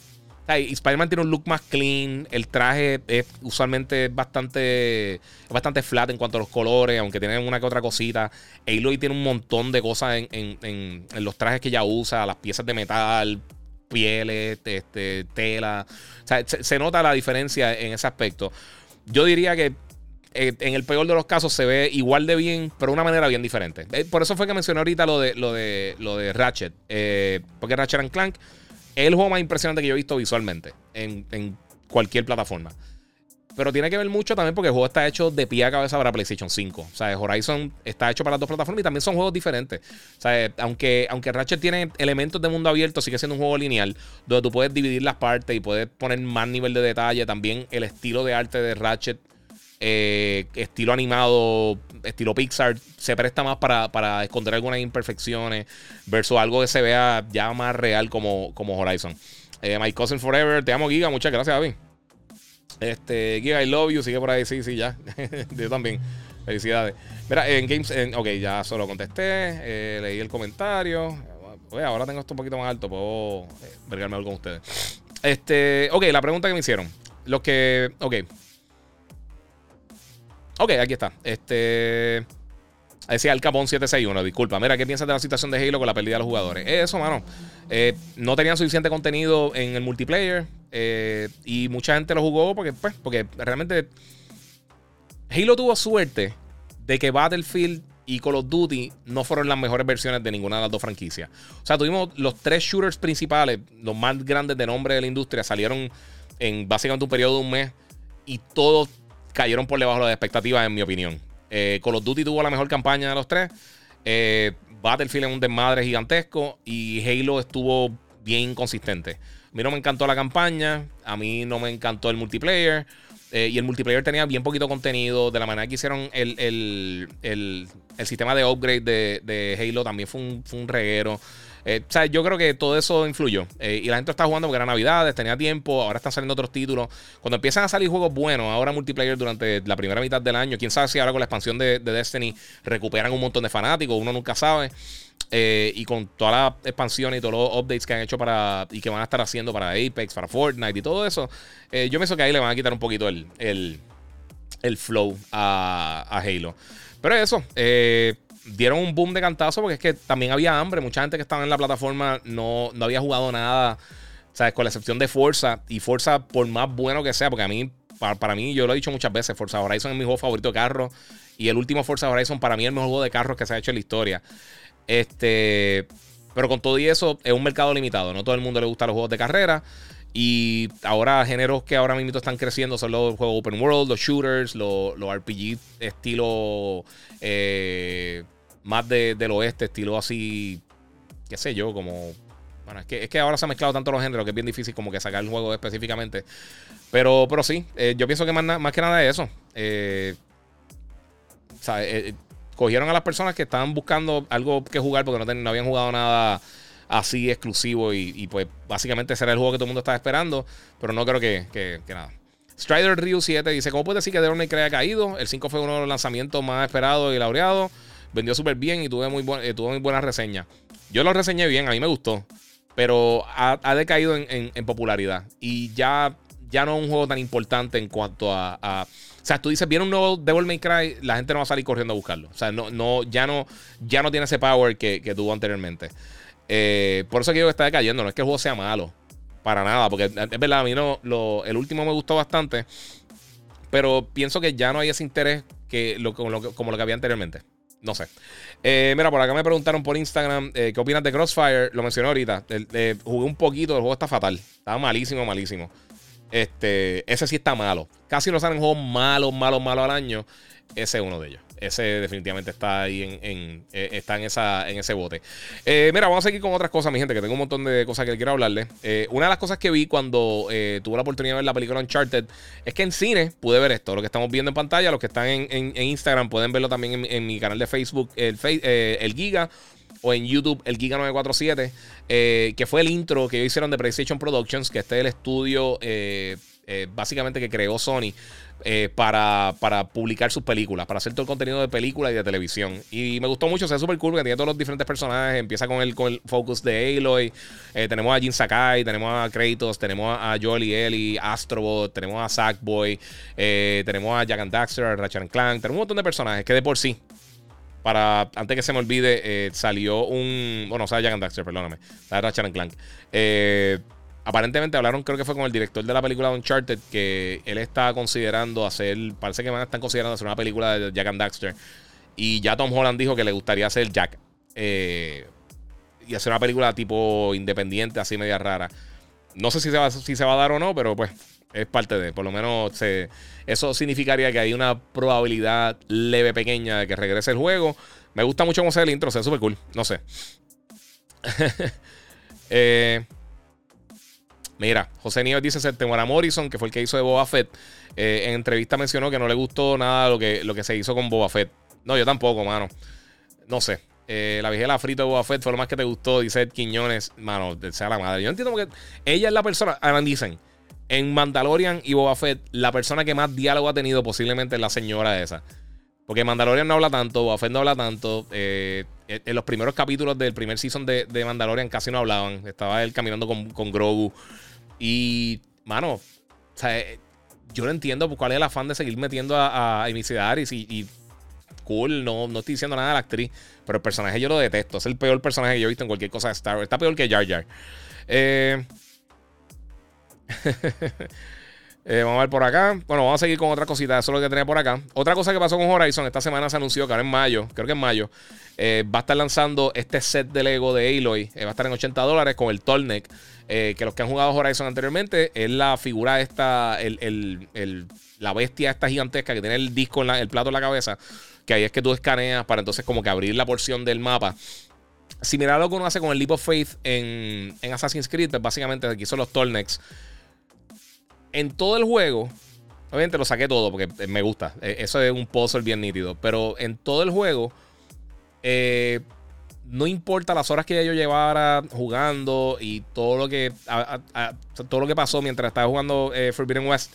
Spider-Man tiene un look más clean. El traje es usualmente bastante, bastante flat en cuanto a los colores, aunque tiene una que otra cosita. Aloy tiene un montón de cosas en, en, los trajes que ella usa, las piezas de metal, pieles, este, tela. O sea, se, nota la diferencia en ese aspecto. Yo diría que eh, en el peor de los casos se ve igual de bien, pero de una manera bien diferente. Eh, por eso fue que mencioné ahorita lo de, lo de, lo de Ratchet. Eh, porque Ratchet and Clank es el juego más impresionante que yo he visto visualmente en, en cualquier plataforma. Pero tiene que ver mucho también porque el juego está hecho de pie a cabeza para PlayStation 5. O sea, Horizon está hecho para las dos plataformas y también son juegos diferentes. O sea, aunque, aunque Ratchet tiene elementos de mundo abierto, sigue siendo un juego lineal donde tú puedes dividir las partes y puedes poner más nivel de detalle. También el estilo de arte de Ratchet, eh, estilo animado, estilo Pixar, se presta más para, esconder algunas imperfecciones versus algo que se vea ya más real como, como Horizon. Eh, My Cousin Forever, te amo Giga, muchas gracias, David. Este, Giga, I love you. Sigue por ahí, sí, sí, ya. Yo también. Felicidades. Mira, en Games. ok, ya solo contesté. Eh, leí el comentario. ahora tengo esto un poquito más alto. Puedo eh, vergarme mejor con ustedes. Este, ok, la pregunta que me hicieron. Los que. Ok. Ok, aquí está. Este. Decía el Capón 761, disculpa. Mira, ¿qué piensas de la situación de Halo con la pérdida de los jugadores? Eso, mano. Eh, no tenían suficiente contenido en el multiplayer. Eh, y mucha gente lo jugó porque, pues, porque realmente Halo tuvo suerte de que Battlefield y Call of Duty no fueron las mejores versiones de ninguna de las dos franquicias. O sea, tuvimos los tres shooters principales, los más grandes de nombre de la industria, salieron en básicamente un periodo de un mes y todos cayeron por debajo de las expectativas, en mi opinión. Eh, Call of Duty tuvo la mejor campaña de los tres. Eh, Battlefield es un desmadre gigantesco. Y Halo estuvo bien inconsistente. A mí no me encantó la campaña. A mí no me encantó el multiplayer. Eh, y el multiplayer tenía bien poquito contenido. De la manera que hicieron el, sistema de upgrade de, de, Halo también fue un, fue un reguero. Eh, o sea, yo creo que todo eso influyó. Eh, y la gente está jugando porque era Navidades, tenía tiempo, ahora están saliendo otros títulos. Cuando empiezan a salir juegos buenos, ahora multiplayer durante la primera mitad del año, quién sabe si ahora con la expansión de, Destiny recuperan un montón de fanáticos, uno nunca sabe. Eh, y con toda la expansión y todos los updates que han hecho para y que van a estar haciendo para Apex, para Fortnite y todo eso, yo pienso que ahí le van a quitar un poquito el, el, flow a, Halo. Pero eso, dieron un boom de cantazo porque es que también había hambre. Mucha gente que estaba en la plataforma no, no había jugado nada, ¿sabes? Con la excepción de Forza. Y Forza, por más bueno que sea, porque a mí, para, mí, yo lo he dicho muchas veces, Forza Horizon es mi juego favorito de carro. Y el último Forza Horizon para mí es el mejor juego de carros que se ha hecho en la historia. Este. Pero con todo y eso, es un mercado limitado. No todo el mundo le gusta los juegos de carrera. Y ahora, géneros que ahora mismo están creciendo son los juegos open world, los shooters, los, los RPG estilo eh, más del oeste, estilo así, qué sé yo, como... Bueno, es que, es que ahora se han mezclado tanto los géneros que es bien difícil como que sacar el juego específicamente. Pero, pero sí, eh, yo pienso que más, más, que nada es eso. Eh, eh, cogieron a las personas que estaban buscando algo que jugar porque no, no habían jugado nada así exclusivo y, pues básicamente ese era el juego que todo el mundo estaba esperando, pero no creo que, que, nada. Strider Ryu 7 dice, ¿cómo puede decir que May Cry ha caído? El 5 fue uno de los lanzamientos más esperados y laureados vendió súper bien y tuve muy, eh, tuvo muy buenas reseñas. Yo lo reseñé bien, a mí me gustó, pero ha, decaído en, popularidad y ya, ya no es un juego tan importante en cuanto a, o sea, tú dices, viene un nuevo Devil May Cry, la gente no va a salir corriendo a buscarlo. O sea, no, no, ya, no, ya no tiene ese power que, tuvo anteriormente. Eh, por eso quiero que está decayendo. No es que el juego sea malo. Para nada. Porque es verdad, a mí no, el último me gustó bastante. Pero pienso que ya no hay ese interés que, lo, como, lo, como lo que había anteriormente. No sé. Eh, mira, por acá me preguntaron por Instagram eh, qué opinas de Crossfire. Lo mencioné ahorita. jugué un poquito, el juego está fatal. Está malísimo, malísimo. Este, ese sí está malo. Casi no salen juegos malos, malos, malos al año. Ese es uno de ellos. Ese definitivamente está ahí en, eh, está en, esa, en ese bote. Eh, mira, vamos a seguir con otras cosas, mi gente, que tengo un montón de cosas que quiero hablarles. Eh, una de las cosas que vi cuando tuve la oportunidad de ver la película Uncharted es que en cine pude ver esto, lo que estamos viendo en pantalla, los que están en, Instagram pueden verlo también en, mi canal de Facebook, el, el Giga o en YouTube el Giga 947, que fue el intro que ellos hicieron de PlayStation Productions, que este es el estudio básicamente que creó Sony eh, para, publicar sus películas, para hacer todo el contenido de película y de televisión. Y me gustó mucho, o sea, súper cool, que tiene todos los diferentes personajes. Empieza con el, con el focus de Aloy. Eh, tenemos a Jin Sakai, tenemos a Kratos, tenemos a Joel y Ellie, Astrobot, tenemos a Sackboy, eh, tenemos a Jack and Daxter, a Ratchet Clank. Tenemos un montón de personajes que de por sí para, antes que se me olvide, salió un. Bueno, o sea, Jack and Daxter, perdóname. La Ratchet Clank. Eh, Aparentemente hablaron, creo que fue con el director de la película Uncharted, que él está considerando hacer, parece que van a estar considerando hacer una película de Jack and Daxter. Y ya Tom Holland dijo que le gustaría hacer Jack. Eh, y hacer una película tipo independiente, así media rara. No sé si se va, si se va a dar o no, pero pues es parte de. Por lo menos eso significaría que hay una probabilidad leve, pequeña de que regrese el juego. Me gusta mucho cómo se ve el intro, o sea, súper cool. No sé. eh, Mira, José Nieves dice ser a Morrison, que fue el que hizo de Boba Fett. Eh, en entrevista mencionó que no le gustó nada lo que, lo que se hizo con Boba Fett. No, yo tampoco, mano. No sé. Eh, la vigela frita de Boba Fett fue lo más que te gustó, dice Quiñones. Mano, sea la madre. Yo entiendo porque ella es la persona. Ahora dicen, en Mandalorian y Boba Fett, la persona que más diálogo ha tenido posiblemente es la señora esa. Porque Mandalorian no habla tanto, Boba Fett no habla tanto. Eh, en los primeros capítulos del primer season de, Mandalorian casi no hablaban. Estaba él caminando con, con Grogu. Y, mano, eh, yo no entiendo cuál es el afán de seguir metiendo a, a y, y, cool, no, no estoy diciendo nada de la actriz, pero el personaje yo lo detesto. Es el peor personaje que yo he visto en cualquier cosa de Star Wars. Está peor que Jar Jar. Eh, eh, vamos a ver por acá. Bueno, vamos a seguir con otra cosita. Eso es lo que tenía por acá. Otra cosa que pasó con Horizon. Esta semana se anunció que ahora en mayo, creo que en mayo, va a estar lanzando este set de Lego de Aloy. va a estar en 80 dólares con el Tolnek. Eh, que los que han jugado Horizon anteriormente es la figura esta, el, la bestia esta gigantesca que tiene el disco en el plato en la cabeza, que ahí es que tú escaneas para entonces como que abrir la porción del mapa. Similar a lo que uno hace con el Leap of Faith en, Assassin's Creed, pues básicamente aquí son los Tolnecs. En todo el juego, obviamente lo saqué todo porque me gusta. E, eso es un puzzle bien nítido. Pero en todo el juego, eh, no importa las horas que yo llevara jugando y todo lo que todo lo que pasó mientras estaba jugando eh, Forbidden West,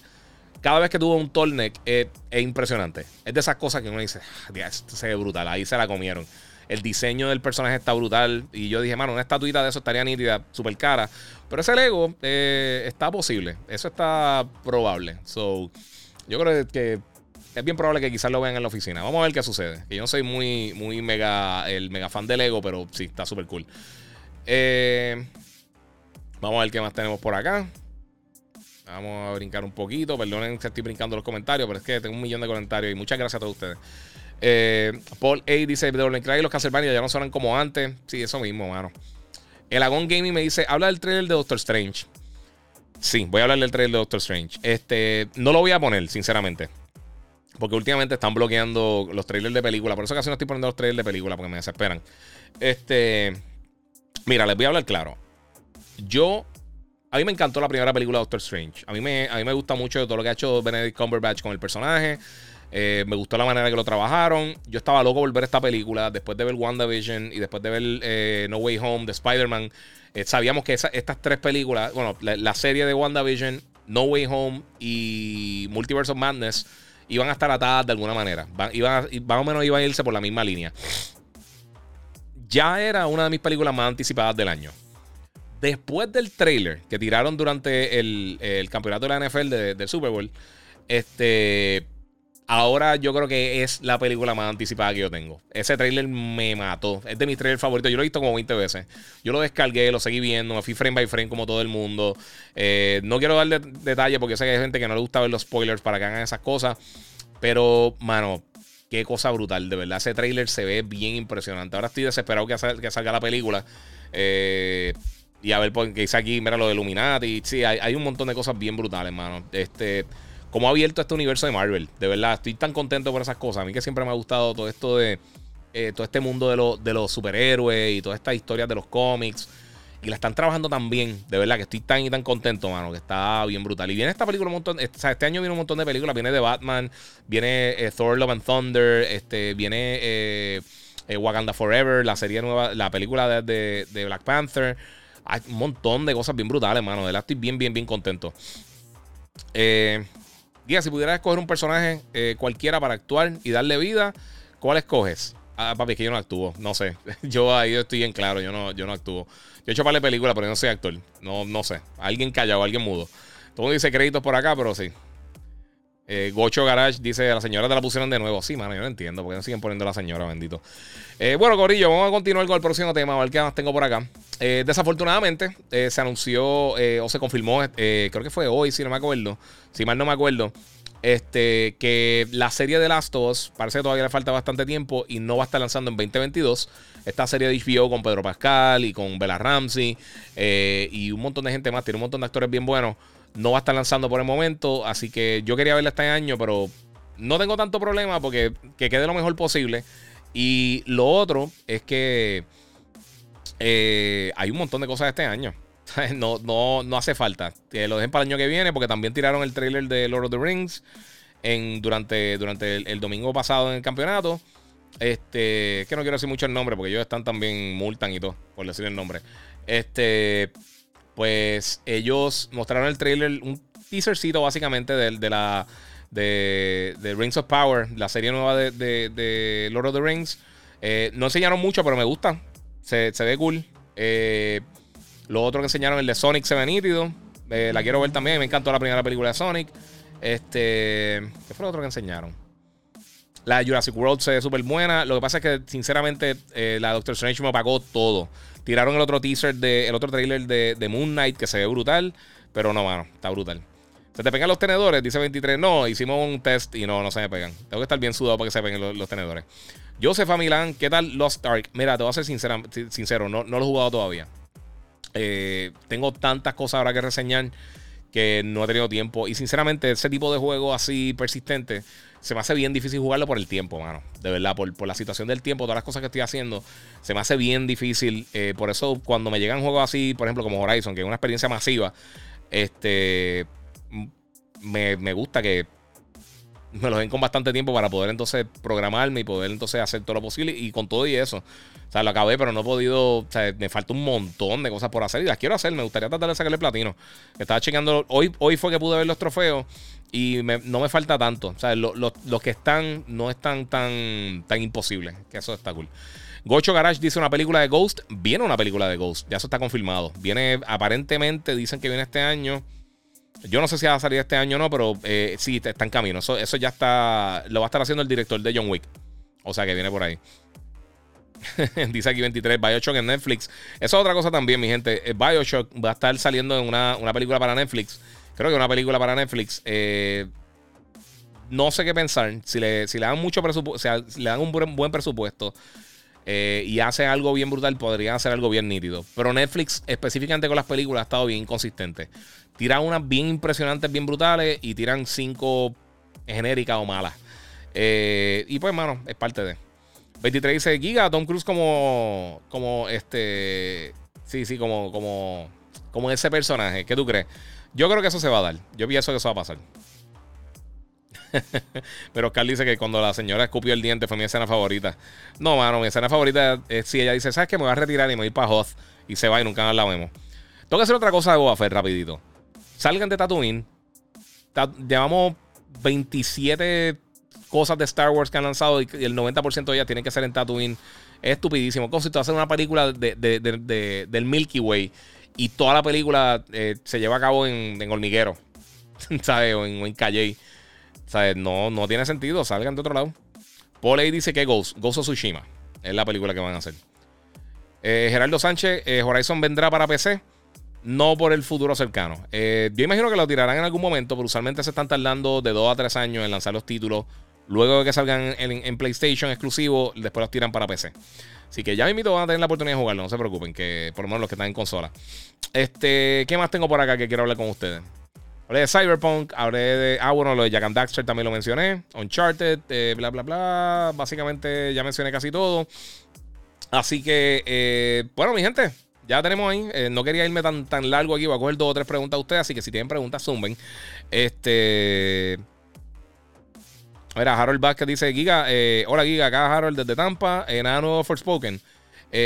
cada vez que tuvo un Tolnek es impresionante. Es de esas cosas que uno dice, ah, se ve brutal, ahí se la comieron. El diseño del personaje está brutal. Y yo dije, mano, una estatuita de eso estaría nítida, súper cara. Pero ese Lego eh, está posible. Eso está probable. So, yo creo que es bien probable que quizás lo vean en la oficina. Vamos a ver qué sucede. Que yo no soy muy, muy mega, el mega fan de Lego, pero sí, está súper cool. Eh, vamos a ver qué más tenemos por acá. Vamos a brincar un poquito. Perdonen que estoy brincando los comentarios, pero es que tengo un millón de comentarios y muchas gracias a todos ustedes. Eh, Paul A dice: Cry y los Castlevania ya no suenan como antes. Sí, eso mismo, mano. El Agon Gaming me dice: Habla del trailer de Doctor Strange. Sí, voy a hablar del trailer de Doctor Strange. Este, no lo voy a poner, sinceramente. Porque últimamente están bloqueando los trailers de película. Por eso casi no estoy poniendo los trailers de película porque me desesperan. Este. Mira, les voy a hablar claro. Yo. A mí me encantó la primera película de Doctor Strange. A mí me, a mí me gusta mucho todo lo que ha hecho Benedict Cumberbatch con el personaje. Eh, me gustó la manera que lo trabajaron. Yo estaba loco por ver esta película. Después de ver WandaVision y después de ver eh, No Way Home de Spider-Man. Eh, sabíamos que estas tres películas, bueno, la, serie de WandaVision, No Way Home y Multiverse of Madness iban a estar atadas de alguna manera. iban más o menos iban a irse por la misma línea. Ya era una de mis películas más anticipadas del año. Después del trailer que tiraron durante el, campeonato de la NFL del Super Bowl, este, ahora yo creo que es la película más anticipada que yo tengo. Ese trailer me mató. Es de mis trailers favoritos. Yo lo he visto como 20 veces. Yo lo descargué, lo seguí viendo, me fui frame by frame como todo el mundo. Eh, no quiero darle detalles porque sé que hay gente que no le gusta ver los spoilers para que hagan esas cosas. Pero, mano, qué cosa brutal. De verdad, ese trailer se ve bien impresionante. Ahora estoy desesperado que, salga la película. Eh, y a ver, porque dice aquí, mira lo de Illuminati. Sí, hay, hay, un montón de cosas bien brutales, mano. Este cómo ha abierto este universo de Marvel. De verdad, estoy tan contento por esas cosas. A mí que siempre me ha gustado todo esto de. Eh, todo este mundo de, de los superhéroes y todas estas historias de los cómics. Y la están trabajando tan bien, de verdad, que estoy tan y tan contento, mano, que está bien brutal. Y viene esta película un montón, o sea, este año viene un montón de películas. Viene de Batman, viene eh, Thor Love and Thunder, este, viene eh, Wakanda Forever, la serie nueva, la película de, de, Black Panther. Hay un montón de cosas bien brutales, mano. De verdad, estoy bien, bien, bien contento. Eh, Guía, si pudieras escoger un personaje cualquiera para actuar y darle vida, ¿cuál escoges? Ah, papi, es que yo no actúo. No sé. Yo ahí estoy en claro. Yo no, yo no actúo. Yo he hecho para películas, pero yo no soy actor. No, no sé. Alguien callado, alguien mudo. Todo mundo dice créditos por acá, pero sí. Eh, Gocho Garage dice: La señora te la pusieron de nuevo. Sí, mano, yo no entiendo. porque no siguen poniendo a la señora, bendito? Eh, bueno, Corillo, vamos a continuar con el próximo tema. A ver qué más tengo por acá. Eh, desafortunadamente, se anunció o se confirmó, creo que fue hoy, si no me acuerdo. Si mal no me acuerdo este, que la serie de Last of Us parece que todavía le falta bastante tiempo y no va a estar lanzando en 2022. Esta serie de HBO con Pedro Pascal y con Bella Ramsey y un montón de gente más, tiene un montón de actores bien buenos. No va a estar lanzando por el momento, así que yo quería verla este año, pero no tengo tanto problema porque que quede lo mejor posible. Y lo otro es que eh, hay un montón de cosas este año. No, no, no hace falta. Que lo dejen para el año que viene porque también tiraron el trailer de Lord of the Rings en, durante, durante el, domingo pasado en el campeonato. Este, que no quiero decir mucho el nombre porque ellos están también multan y todo, por decir el nombre. Este, pues ellos mostraron el trailer, un teasercito básicamente de, de la de, Rings of Power, la serie nueva de, Lord of the Rings. Eh, no enseñaron mucho, pero me gusta. Se, se ve cool. Eh, lo otro que enseñaron, el de Sonic, se ve nítido. Eh, la quiero ver también. Me encantó la primera película de Sonic. Este. ¿Qué fue lo otro que enseñaron? La Jurassic World se ve súper buena. Lo que pasa es que, sinceramente, eh, la Doctor Strange me apagó todo. Tiraron el otro teaser, de, el otro trailer de, Moon Knight que se ve brutal. Pero no, mano, está brutal. ¿Se te pegan los tenedores? Dice 23. No, hicimos un test y no, no se me pegan. Tengo que estar bien sudado para que se peguen los, tenedores. Josefa Milán, ¿qué tal Lost Ark? Mira, te voy a ser sincero, no, no lo he jugado todavía. Eh, tengo tantas cosas ahora que reseñar que no he tenido tiempo. Y sinceramente, ese tipo de juego así persistente se me hace bien difícil jugarlo por el tiempo, mano. De verdad, por, la situación del tiempo, todas las cosas que estoy haciendo, se me hace bien difícil. Eh, por eso, cuando me llegan juegos así, por ejemplo, como Horizon, que es una experiencia masiva, este me, me gusta que me lo den con bastante tiempo para poder entonces programarme y poder entonces hacer todo lo posible. Y con todo y eso, o sea, lo acabé, pero no he podido. O sea, me falta un montón de cosas por hacer y las quiero hacer. Me gustaría tratar de sacarle platino. Estaba checando. Hoy, hoy fue que pude ver los trofeos y no me falta tanto. O sea, los que están no están tan, tan imposibles. Que eso está cool. Gocho Garage dice una película de Ghost. Viene una película de Ghost. Ya eso está confirmado. Viene, aparentemente, dicen que viene este año. Yo no sé si va a salir este año o no, pero eh, sí, está en camino. Eso, eso ya está. Lo va a estar haciendo el director de John Wick. O sea que viene por ahí. Dice aquí 23, Bioshock en Netflix. Eso es otra cosa también, mi gente. Eh, Bioshock va a estar saliendo en una, película para Netflix. Creo que una película para Netflix. Eh, no sé qué pensar. Si le, si le dan mucho presupuesto, si le dan un buen, presupuesto y hace algo bien brutal, podría hacer algo bien nítido. Pero Netflix, específicamente con las películas, ha estado bien inconsistente. Tiran unas bien impresionantes, bien brutales y tiran cinco genéricas o malas. Eh, y pues, mano, es parte de. 23 dice Giga, Tom Cruise como. Como este. Sí, sí, como. Como. Como ese personaje. ¿Qué tú crees? Yo creo que eso se va a dar. Yo pienso que eso va a pasar. Pero Oscar dice que cuando la señora escupió el diente fue mi escena favorita. No, mano, mi escena favorita es si ella dice, ¿sabes qué? Me voy a retirar y me voy para Hoth. Y se va y nunca más la vemos. Tengo que hacer otra cosa de Boba rapidito salgan de Tatooine. llevamos 27 cosas de Star Wars que han lanzado y el 90% de ellas tienen que ser en Tatooine. Es estupidísimo. Como si tú haces una película del Milky Way y toda la película eh, se lleva a cabo en, hormiguero, ¿sabes? O en, Calle. ¿Sabes? No, no tiene sentido. Salgan de otro lado. Paul dice que Ghost, Ghost of Tsushima es la película que van a hacer. Eh, Gerardo Sánchez, eh, Horizon vendrá para PC. No por el futuro cercano. Eh, yo imagino que lo tirarán en algún momento, pero usualmente se están tardando de 2 a 3 años en lanzar los títulos. Luego de que salgan en, PlayStation exclusivo, después los tiran para PC. Así que ya me invito, van a tener la oportunidad de jugarlo, no se preocupen, que por lo menos los que están en consola. Este, ¿qué más tengo por acá que quiero hablar con ustedes? Hablé de Cyberpunk, hablé de. Ah, bueno, lo de Jack and Daxter también lo mencioné. Uncharted, eh, bla, bla, bla. Básicamente ya mencioné casi todo. Así que, eh, bueno, mi gente, ya tenemos ahí. Eh, no quería irme tan, tan largo aquí. Voy a coger dos o tres preguntas a ustedes. Así que si tienen preguntas, zumben. Este. Mira, Harold Vázquez dice: Giga, hola Giga, acá Harold desde Tampa. nuevo Forspoken.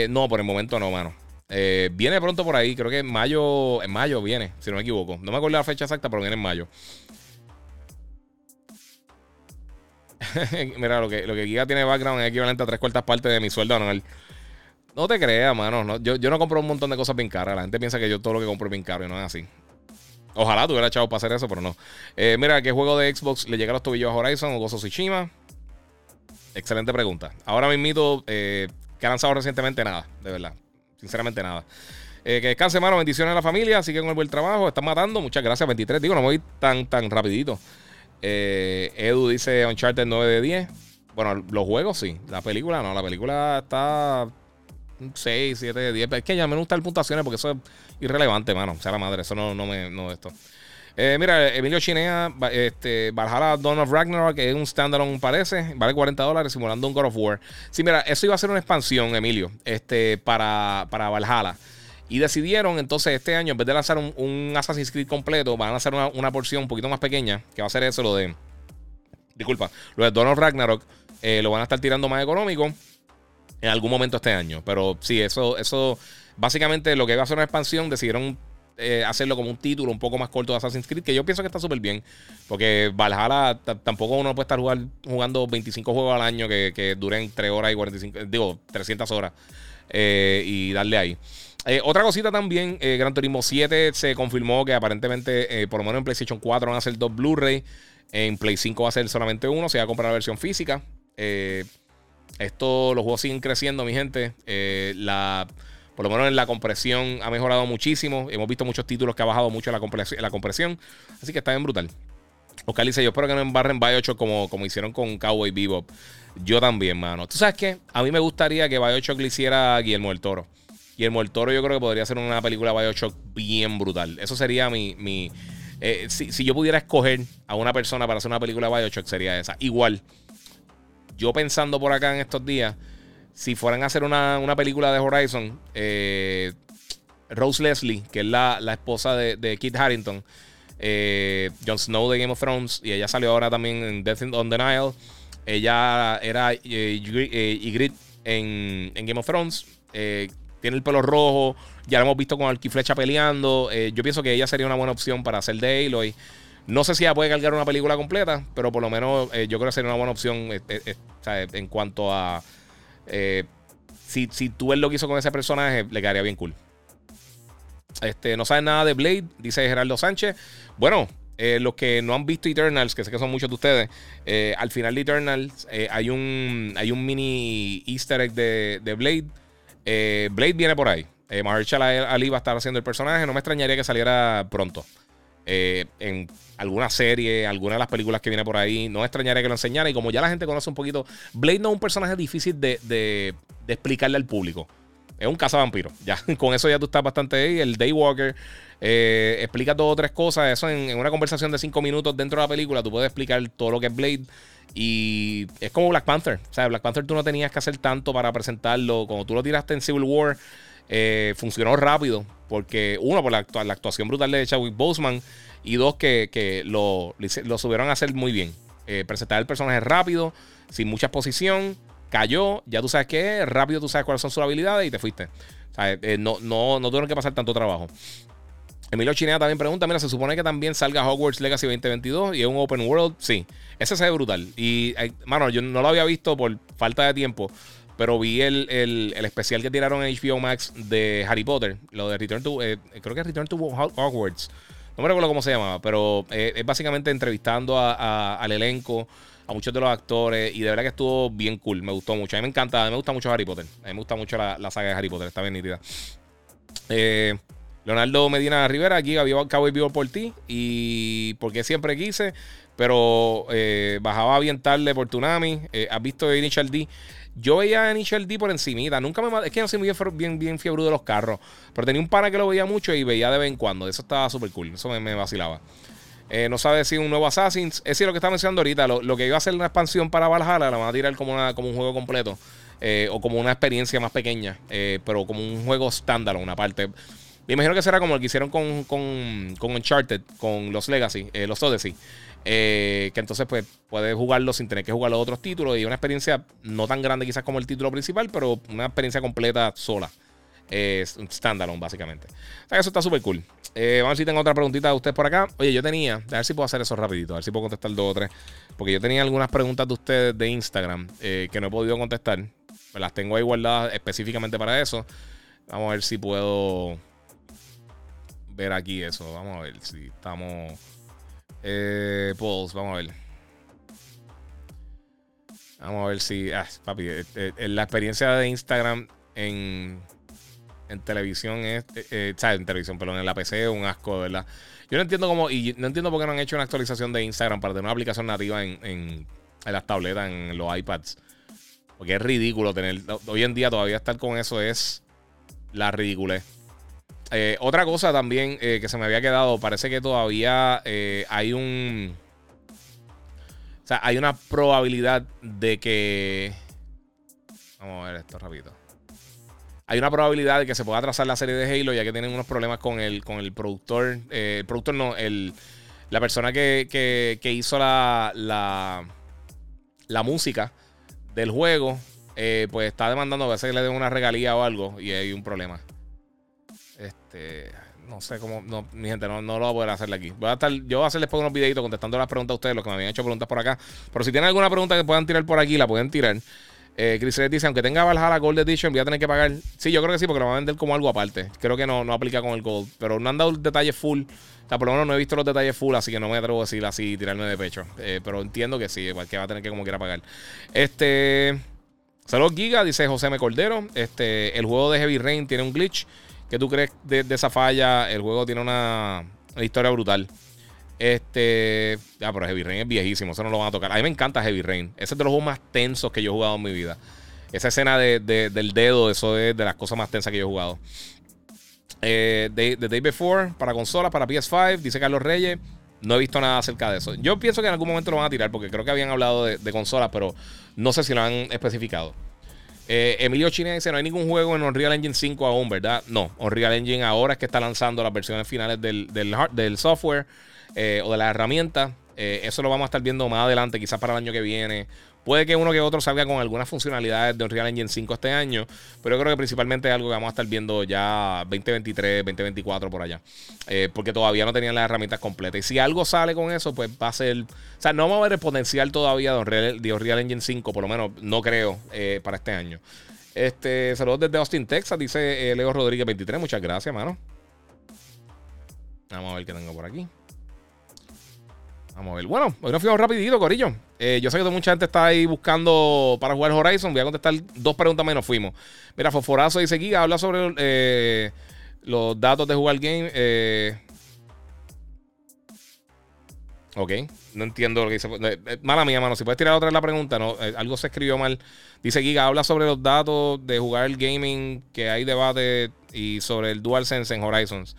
no, por el momento no, mano. Eh, viene pronto por ahí, creo que en mayo, en mayo viene, si no me equivoco. No me acuerdo la fecha exacta, pero viene en mayo. Mira, lo que, lo que Giga tiene background es equivalente a tres cuartas partes de mi sueldo anual. No te creas, mano. yo, no compro un montón de cosas bien caras. La gente piensa que yo todo lo que compro es bien caro y no es así. Ojalá tuviera echado para hacer eso, pero no. Eh, mira, ¿qué juego de Xbox le llega a los tobillos a Horizon o Gozo Tsushima? Excelente pregunta. Ahora mismo, eh, que ha lanzado recientemente nada, de verdad. Sinceramente, nada. Eh, que descanse, mano. Bendiciones a la familia. Sigue con el buen trabajo. Están matando. Muchas gracias. 23. Digo, no voy tan, tan rapidito. Eh, Edu dice Uncharted 9 de 10. Bueno, los juegos sí. La película no. La película está 6, 7 de 10. Es que ya me gustan puntuaciones porque eso es irrelevante, mano. O sea, la madre. Eso no, no me. No esto. Eh, mira, Emilio Chinea, este, Valhalla Dawn of Ragnarok, que es un standalone, parece, vale 40 dólares, simulando un God of War. Sí, mira, eso iba a ser una expansión, Emilio, este, para, para Valhalla. Y decidieron entonces este año, en vez de lanzar un, Assassin's Creed completo, van a hacer una, porción un poquito más pequeña, que va a ser eso, lo de. Disculpa, lo de Dawn of Ragnarok, eh, lo van a estar tirando más económico en algún momento este año. Pero sí, eso, eso, básicamente lo que iba a ser una expansión, decidieron eh, hacerlo como un título un poco más corto de Assassin's Creed, que yo pienso que está súper bien. Porque Valhalla tampoco uno puede estar jugando 25 juegos al año que, duren 3 horas y 45, digo, 300 horas eh, y darle ahí. Eh, otra cosita también, Gran Turismo 7 se confirmó que aparentemente, por lo menos en PlayStation 4 van a ser dos Blu-ray, en Play 5 va a ser solamente uno, se va a comprar la versión física. esto, los juegos siguen creciendo, mi gente. la por lo menos en la compresión ha mejorado muchísimo. Hemos visto muchos títulos que ha bajado mucho la compresión. La compresión así que está bien brutal. Oscar dice: Yo espero que no embarren Bioshock como, como hicieron con Cowboy Bebop. Yo también, mano. ¿Tú sabes qué? A mí me gustaría que Bioshock le hiciera Guillermo del Toro. Guillermo del Toro, yo creo que podría ser una película Bioshock bien brutal. Eso sería mi. mi eh, si, si, yo pudiera escoger a una persona para hacer una película Bioshock, sería esa. Igual, yo pensando por acá en estos días si fueran a hacer una, película de Horizon, eh, Rose Leslie, que es la, esposa de, Kit Harrington, eh, Jon Snow de Game of Thrones, y ella salió ahora también en Death on the Nile. Ella era eh, Ygritte en, Game of Thrones. tiene el pelo rojo. Ya lo hemos visto con Alquiflecha peleando. yo pienso que ella sería una buena opción para hacer de Aloy. No sé si ella puede cargar una película completa, pero por lo menos yo creo que sería una buena opción en cuanto a eh, si, si tú ves lo que hizo con ese personaje, le quedaría bien cool. Este, no saben nada de Blade, dice Gerardo Sánchez. Bueno, eh, los que no han visto Eternals, que sé que son muchos de ustedes, eh, al final de Eternals hay, un, hay un mini easter egg de, de Blade. Blade viene por ahí. Mahershala Ali va a estar haciendo el personaje. No me extrañaría que saliera pronto. En alguna serie, alguna de las películas que viene por ahí. No me extrañaría que lo enseñara. Y como ya la gente conoce un poquito, Blade no es un personaje difícil de, explicarle al público. Es un cazavampiro. Ya, con eso ya tú estás bastante ahí. El Daywalker eh, explica dos o tres cosas. Eso en, una conversación de cinco minutos dentro de la película, tú puedes explicar todo lo que es Blade. Y es como Black Panther. Black Panther tú no tenías que hacer tanto para presentarlo. Como tú lo tiraste en Civil War, eh, funcionó rápido. Porque, uno, por la, actuación brutal de Chadwick Boseman. Y dos, que, lo, subieron a hacer muy bien. Eh, presentar el personaje rápido, sin mucha exposición, cayó, ya tú sabes qué rápido tú sabes cuáles son sus habilidades y te fuiste. Eh, no, no, no tuvieron que pasar tanto trabajo. Emilio Chinea también pregunta: Mira, se supone que también salga Hogwarts Legacy 2022 y es un open world. Sí, ese se ve brutal. Y, mano, yo no lo había visto por falta de tiempo, pero vi el, especial que tiraron en HBO Max de Harry Potter, lo de Return to. Eh, creo que Return to Hogwarts. No me recuerdo cómo se llamaba, pero eh, es básicamente entrevistando al elenco, a muchos de los actores, y de verdad que estuvo bien cool, me gustó mucho. A mí me encanta, a mí me gusta mucho Harry Potter, a mí me gusta mucho la, saga de Harry Potter, está bien nítida. Eh, Leonardo Medina Rivera, aquí Cowboy Vivo por ti, y porque siempre quise, pero bajaba bien tarde por Tsunami. ¿Has visto Initial D? Yo veía a Initial por encimita. Nunca me. Es que no soy muy bien, bien fiebre de los carros. Pero tenía un pana que lo veía mucho y veía de vez en cuando. Eso estaba súper cool. Eso me, vacilaba. no sabe si un nuevo Assassin's. Es decir, lo que está mencionando ahorita, lo, que iba a ser una expansión para Valhalla, la van a tirar como, una, como un juego completo. o como una experiencia más pequeña, pero como un juego estándar, una parte. Me imagino que será como el que hicieron con, con, con Uncharted, con los Legacy, los Odyssey. Eh, que entonces pues puedes jugarlo sin tener que jugar los otros títulos y una experiencia no tan grande quizás como el título principal, pero una experiencia completa sola. Un standalone básicamente. O sea, eso está súper cool. Eh, vamos a ver si tengo otra preguntita de ustedes por acá. Oye, yo tenía, a ver si puedo hacer eso rapidito, a ver si puedo contestar dos o tres. Porque yo tenía algunas preguntas de ustedes de Instagram eh, que no he podido contestar. Me las tengo ahí guardadas específicamente para eso. Vamos a ver si puedo ver aquí eso. Vamos a ver si estamos... Eh, vamos a ver. Vamos a ver si. Ah, papi, eh, eh, la experiencia de Instagram en, en televisión es. Eh, ¿Sabes? En televisión, perdón, en la PC es un asco, ¿verdad? Yo no entiendo cómo. Y no entiendo por qué no han hecho una actualización de Instagram para tener una aplicación nativa en, en, en las tabletas, en los iPads. Porque es ridículo tener. Hoy en día todavía estar con eso es la ridiculez. Eh, otra cosa también eh, que se me había quedado, parece que todavía eh, hay un... O sea, hay una probabilidad de que... Vamos a ver esto rápido. Hay una probabilidad de que se pueda atrasar la serie de Halo ya que tienen unos problemas con el, con el productor. el productor no, el, la persona que, que, hizo la, la, música del juego, pues está demandando a veces que le den una regalía o algo y hay un problema. Este, no sé cómo, no, mi gente, no, no lo voy a poder hacerle aquí. Voy a estar, yo voy a hacer después unos videitos contestando las preguntas a ustedes, los que me habían hecho preguntas por acá. Pero si tienen alguna pregunta que puedan tirar por aquí, la pueden tirar. Eh, Chris dice, aunque tenga Valhalla Gold Edition, voy a tener que pagar. Sí, yo creo que sí, porque lo van a vender como algo aparte. Creo que no, no aplica con el Gold. Pero no han dado detalles full. O sea, por lo menos no he visto los detalles full, así que no me atrevo a decir así, tirarme de pecho. Eh, pero entiendo que sí, que va a tener que como quiera pagar. Este. Saludos Giga, dice José M. Cordero. Este, el juego de Heavy Rain tiene un glitch ¿Qué tú crees de, esa falla? El juego tiene una, historia brutal. Este. Ya, pero Heavy Rain es viejísimo. Eso no lo van a tocar. A mí me encanta Heavy Rain. Ese es de los juegos más tensos que yo he jugado en mi vida. Esa escena del dedo, eso es de las cosas más tensas que yo he jugado. Eh, The, Day Before para consolas, para PS5, dice Carlos Reyes. No he visto nada acerca de eso. Yo pienso que en algún momento lo van a tirar porque creo que habían hablado de, de consolas, pero no sé si lo han especificado. Eh, Emilio Chine dice: No hay ningún juego en Unreal Engine 5 aún, ¿verdad? No, Unreal Engine ahora es que está lanzando las versiones finales del, del, software eh, o de la herramienta. Eh, eso lo vamos a estar viendo más adelante, quizás para el año que viene. Puede que uno que otro salga con algunas funcionalidades de Unreal Engine 5 este año, pero yo creo que principalmente es algo que vamos a estar viendo ya 2023, 2024 por allá, eh, porque todavía no tenían las herramientas completas. Y si algo sale con eso, pues va a ser, o sea, no vamos a ver el potencial todavía de Unreal, Engine 5, por lo menos no creo, eh, para este año. Este, saludos desde Austin, Texas, dice eh, Leo Rodríguez 23, muchas gracias, mano. Vamos a ver qué tengo por aquí. Vamos a ver. Bueno, hoy nos fuimos rapidito, Corillo. Eh, yo sé que mucha gente está ahí buscando para jugar Horizon. Voy a contestar dos preguntas menos fuimos. Mira, Fosforazo dice aquí, habla sobre eh, los datos de jugar game. Eh, ok, no entiendo lo que dice. mala mía, mano. Si puedes tirar otra vez la pregunta, no, algo se escribió mal. Dice Giga, habla sobre los datos de jugar el gaming, que hay debate y sobre el DualSense en Horizons.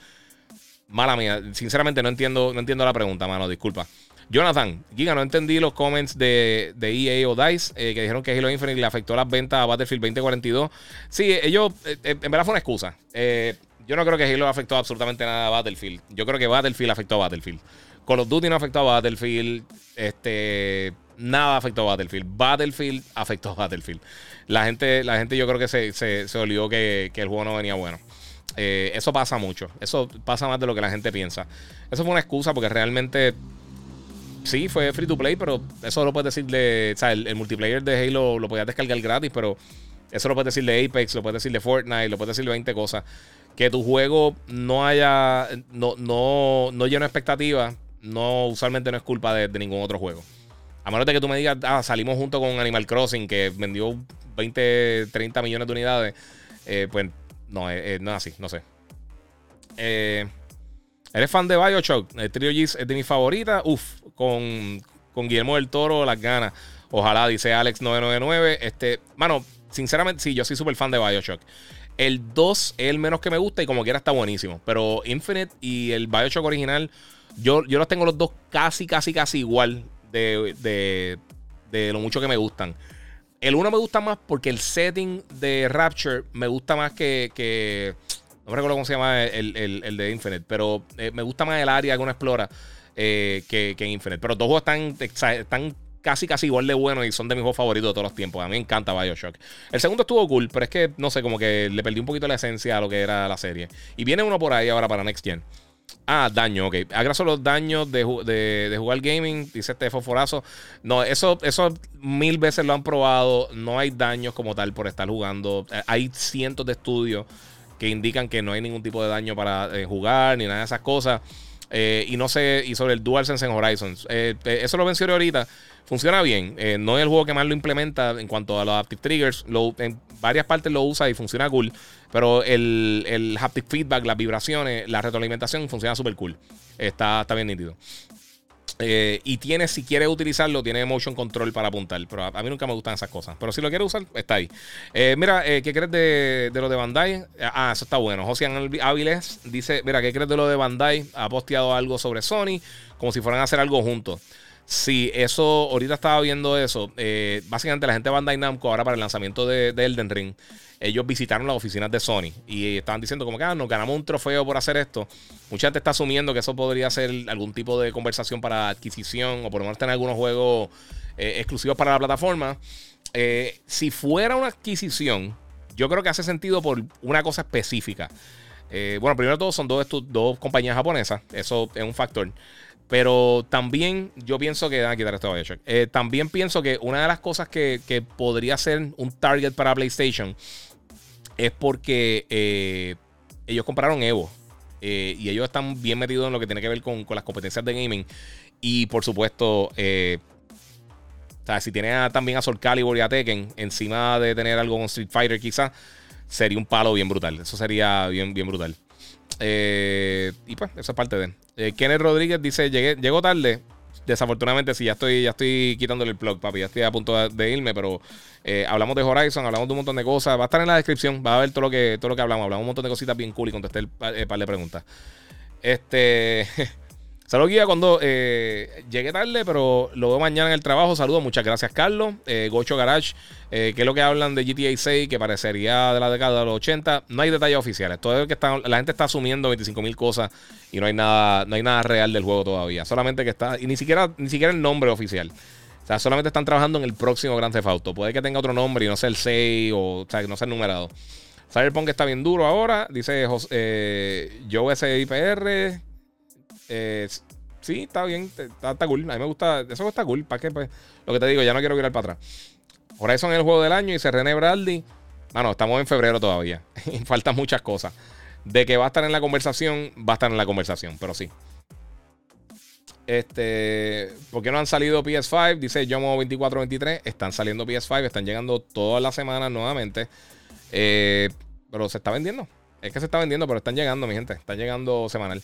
Mala mía, sinceramente no entiendo, no entiendo la pregunta, mano, disculpa. Jonathan, Giga, no entendí los comments de, de EA o DICE eh, que dijeron que Halo Infinite le afectó las ventas a Battlefield 2042. Sí, ellos, eh, eh, en verdad fue una excusa. yo no creo que Halo afectó absolutamente nada a Battlefield. Yo creo que Battlefield afectó a Battlefield. Call of Duty no afectó a Battlefield. Este, nada afectó a Battlefield. Battlefield afectó a Battlefield. La gente, la gente yo creo que se, se, se olvidó que, que el juego no venía bueno. eso pasa mucho. Eso pasa más de lo que la gente piensa. Eso fue una excusa porque realmente sí, fue free to play, pero eso lo puedes decir de. O sea, el, multiplayer de Halo lo podías descargar gratis, pero eso lo puedes decir de Apex, lo puedes decir de Fortnite, lo puedes decir de 20 cosas. Que tu juego no haya. No, no, no llena expectativas, no, usualmente no es culpa de, ningún otro juego. A menos de que tú me digas, ah, salimos junto con Animal Crossing, que vendió 20, 30 millones de unidades, eh, pues no, eh, eh, no es así, no sé. ¿Eres fan de Bioshock? El Trio G es de mi favorita. Uf, con, con Guillermo del Toro, las ganas. Ojalá, dice Alex999. Este, mano, sinceramente, sí, yo soy súper fan de Bioshock. El 2 es el menos que me gusta y como quiera está buenísimo. Pero Infinite y el Bioshock original, yo, yo los tengo los dos casi, casi, casi igual de, de, de lo mucho que me gustan. El 1 me gusta más porque el setting de Rapture me gusta más que. que no me recuerdo cómo se llama el, el, de Infinite, pero eh, me gusta más el área que uno explora eh, que, que, Infinite. Pero dos juegos están, están casi, casi igual de buenos y son de mis juegos favoritos de todos los tiempos. A mí me encanta Bioshock. El segundo estuvo cool, pero es que, no sé, como que le perdí un poquito la esencia a lo que era la serie. Y viene uno por ahí ahora para Next Gen. Ah, daño, ok. Agraso los daños de, de, jugar gaming, dice este fosforazo. No, eso, eso mil veces lo han probado. No hay daños como tal por estar jugando. Eh, hay cientos de estudios que indican que no hay ningún tipo de daño para eh, jugar ni nada de esas cosas. Eh, y no sé, y sobre el DualSense en Horizons. eso lo mencioné ahorita funciona bien. Eh, no es el juego que más lo implementa en cuanto a los haptic triggers. en varias partes lo usa y funciona cool. Pero el, el haptic feedback, las vibraciones, la retroalimentación funciona súper cool. Está, está bien nítido. Eh, y tiene, si quieres utilizarlo, tiene motion control para apuntar. Pero a, mí nunca me gustan esas cosas. Pero si lo quieres usar, está ahí. Eh, mira, ¿qué crees de, de, lo de Bandai? Ah, eso está bueno. Josian Áviles dice: Mira, ¿qué crees de lo de Bandai? Ha posteado algo sobre Sony, como si fueran a hacer algo juntos. Sí, eso, ahorita estaba viendo eso. Eh, básicamente la gente de Bandai Namco ahora para el lanzamiento de, Elden Ring, ellos visitaron las oficinas de Sony y estaban diciendo como que ah, nos ganamos un trofeo por hacer esto. Mucha gente está asumiendo que eso podría ser algún tipo de conversación para adquisición o por lo menos tener algunos juegos eh, exclusivos para la plataforma. Eh, si fuera una adquisición, yo creo que hace sentido por una cosa específica. bueno, primero todo son dos, dos compañías japonesas, eso es un factor. Pero también yo pienso que. Ah, quitar esto. Eh, también pienso que una de las cosas que, podría ser un target para PlayStation es porque eh, ellos compraron Evo. Eh, y ellos están bien metidos en lo que tiene que ver con, las competencias de gaming. Y por supuesto, o sea, si tiene también a Soul Calibur y a Tekken, encima de tener algo con Street Fighter, quizás, sería un palo bien brutal. Eso sería bien, bien brutal. y pues, esa es parte de. Eh, Kenneth Rodríguez dice: Llegué, Llegó tarde. Desafortunadamente, sí, ya estoy, ya estoy quitándole el plug, papi. Ya estoy a punto de, irme, pero eh, hablamos de Horizon, hablamos de un montón de cosas. Va a estar en la descripción, va a ver todo lo que, todo lo que hablamos. Hablamos un montón de cositas bien cool y contesté el, el par de preguntas. Este. Saludos, guía. Cuando eh, llegué tarde, pero lo veo mañana en el trabajo. Saludos, muchas gracias, Carlos. Eh, Gocho Garage, eh, que es lo que hablan de GTA 6, que parecería de la década de los 80. No hay detalles oficiales. Todo que está, la gente está asumiendo 25 mil cosas y no hay nada, no hay nada real del juego todavía. Solamente que está, y ni siquiera, ni siquiera el nombre oficial. O sea, solamente están trabajando en el próximo Grand Theft Auto. Puede que tenga otro nombre y no sea el 6 o, o sea, que no sea el numerado. Cyberpunk está bien duro ahora, dice José, Joe SIPR. Eh, sí, está bien, está, cool. A mí me gusta, eso está cool. ¿Para qué? Pues, lo que te digo, ya no quiero mirar para atrás. Horizon es el juego del año y se René Bradley. Bueno, estamos en febrero todavía. Faltan muchas cosas. De que va a estar en la conversación, va a estar en la conversación, pero sí. Este, ¿por qué no han salido PS5? Dice Yomo 2423. Están saliendo PS5, están llegando todas las semanas nuevamente. Eh, pero se está vendiendo. Es que se está vendiendo, pero están llegando, mi gente. Están llegando semanal.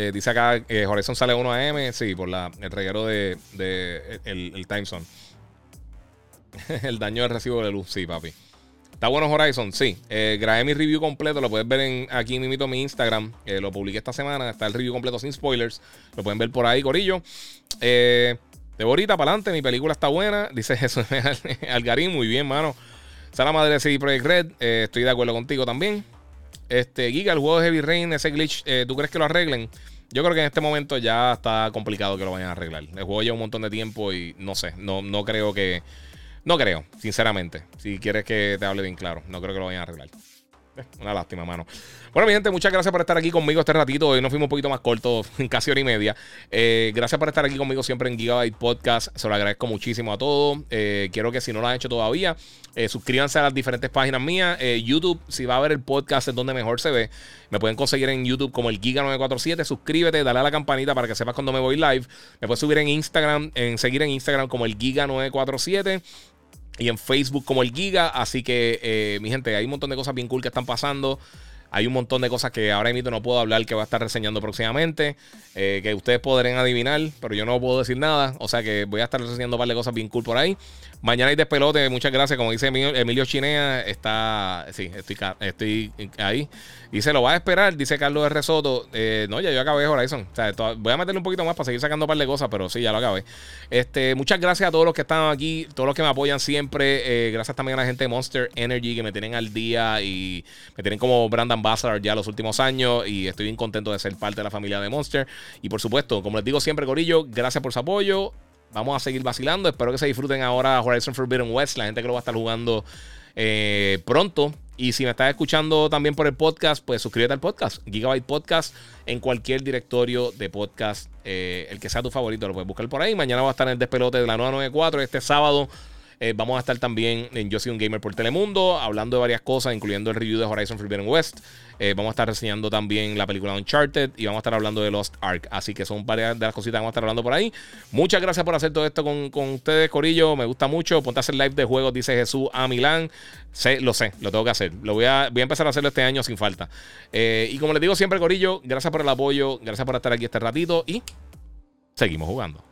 Eh, dice acá, eh, Horizon sale 1 AM, sí, por la, el reguero de, el, time zone. el daño del recibo de luz, sí, papi. ¿Está bueno Horizon? Sí. Eh, grabé mi review completo. Lo puedes ver en, aquí en mi Instagram. Eh, lo publiqué esta semana. Está el review completo sin spoilers. Lo pueden ver por ahí, Corillo. Eh, de Borita para adelante. Mi película está buena. Dice Jesús Algarín. Muy bien, mano. Sala madre de CD Projekt Red. estoy de acuerdo contigo también. Este, Giga, el juego de Heavy Rain, ese glitch, eh, ¿tú crees que lo arreglen? Yo creo que en este momento ya está complicado que lo vayan a arreglar. El juego lleva un montón de tiempo y no sé, no, no creo que. No creo, sinceramente. Si quieres que te hable bien claro, no creo que lo vayan a arreglar. Una lástima, mano. Bueno, mi gente, muchas gracias por estar aquí conmigo este ratito. Hoy nos fuimos un poquito más cortos, casi hora y media. Eh, gracias por estar aquí conmigo siempre en Gigabyte Podcast. Se lo agradezco muchísimo a todos. Eh, quiero que si no lo han hecho todavía, eh, suscríbanse a las diferentes páginas mías. YouTube, si va a ver el podcast, es donde mejor se ve. Me pueden conseguir en YouTube como el Giga947. Suscríbete, dale a la campanita para que sepas cuando me voy live. Me puedes subir en Instagram, en seguir en Instagram como el Giga947 y en Facebook como el Giga. Así que, eh, mi gente, hay un montón de cosas bien cool que están pasando. Hay un montón de cosas que ahora mismo no puedo hablar que voy a estar reseñando próximamente. Eh, que ustedes podrán adivinar, pero yo no puedo decir nada. O sea que voy a estar reseñando un par de cosas bien cool por ahí. Mañana hay despelote, muchas gracias. Como dice Emilio Chinea, está. Sí, estoy, estoy ahí. Y se lo va a esperar, dice Carlos R. Soto. Eh, no, ya yo acabé Horizon. O sea, voy a meterle un poquito más para seguir sacando un par de cosas, pero sí, ya lo acabé. Este, muchas gracias a todos los que están aquí, todos los que me apoyan siempre. Eh, gracias también a la gente de Monster Energy que me tienen al día y me tienen como brand ambassador ya los últimos años. Y estoy bien contento de ser parte de la familia de Monster. Y por supuesto, como les digo siempre, Corillo, gracias por su apoyo. Vamos a seguir vacilando. Espero que se disfruten ahora Horizon Forbidden West. La gente que lo va a estar jugando eh, pronto. Y si me estás escuchando también por el podcast, pues suscríbete al podcast, Gigabyte Podcast, en cualquier directorio de podcast, eh, el que sea tu favorito, lo puedes buscar por ahí. Mañana va a estar en el despelote de la 994, este sábado. Eh, vamos a estar también en Yo Soy un Gamer por Telemundo, hablando de varias cosas, incluyendo el review de Horizon Forbidden West. Eh, vamos a estar reseñando también la película Uncharted y vamos a estar hablando de Lost Ark. Así que son varias de las cositas que vamos a estar hablando por ahí. Muchas gracias por hacer todo esto con, ustedes, Corillo. Me gusta mucho. Ponte a hacer live de juegos, dice Jesús a Milán. Sé, lo sé, lo tengo que hacer. Lo voy a, voy a empezar a hacerlo este año sin falta. Eh, y como les digo siempre, Corillo, gracias por el apoyo, gracias por estar aquí este ratito y seguimos jugando.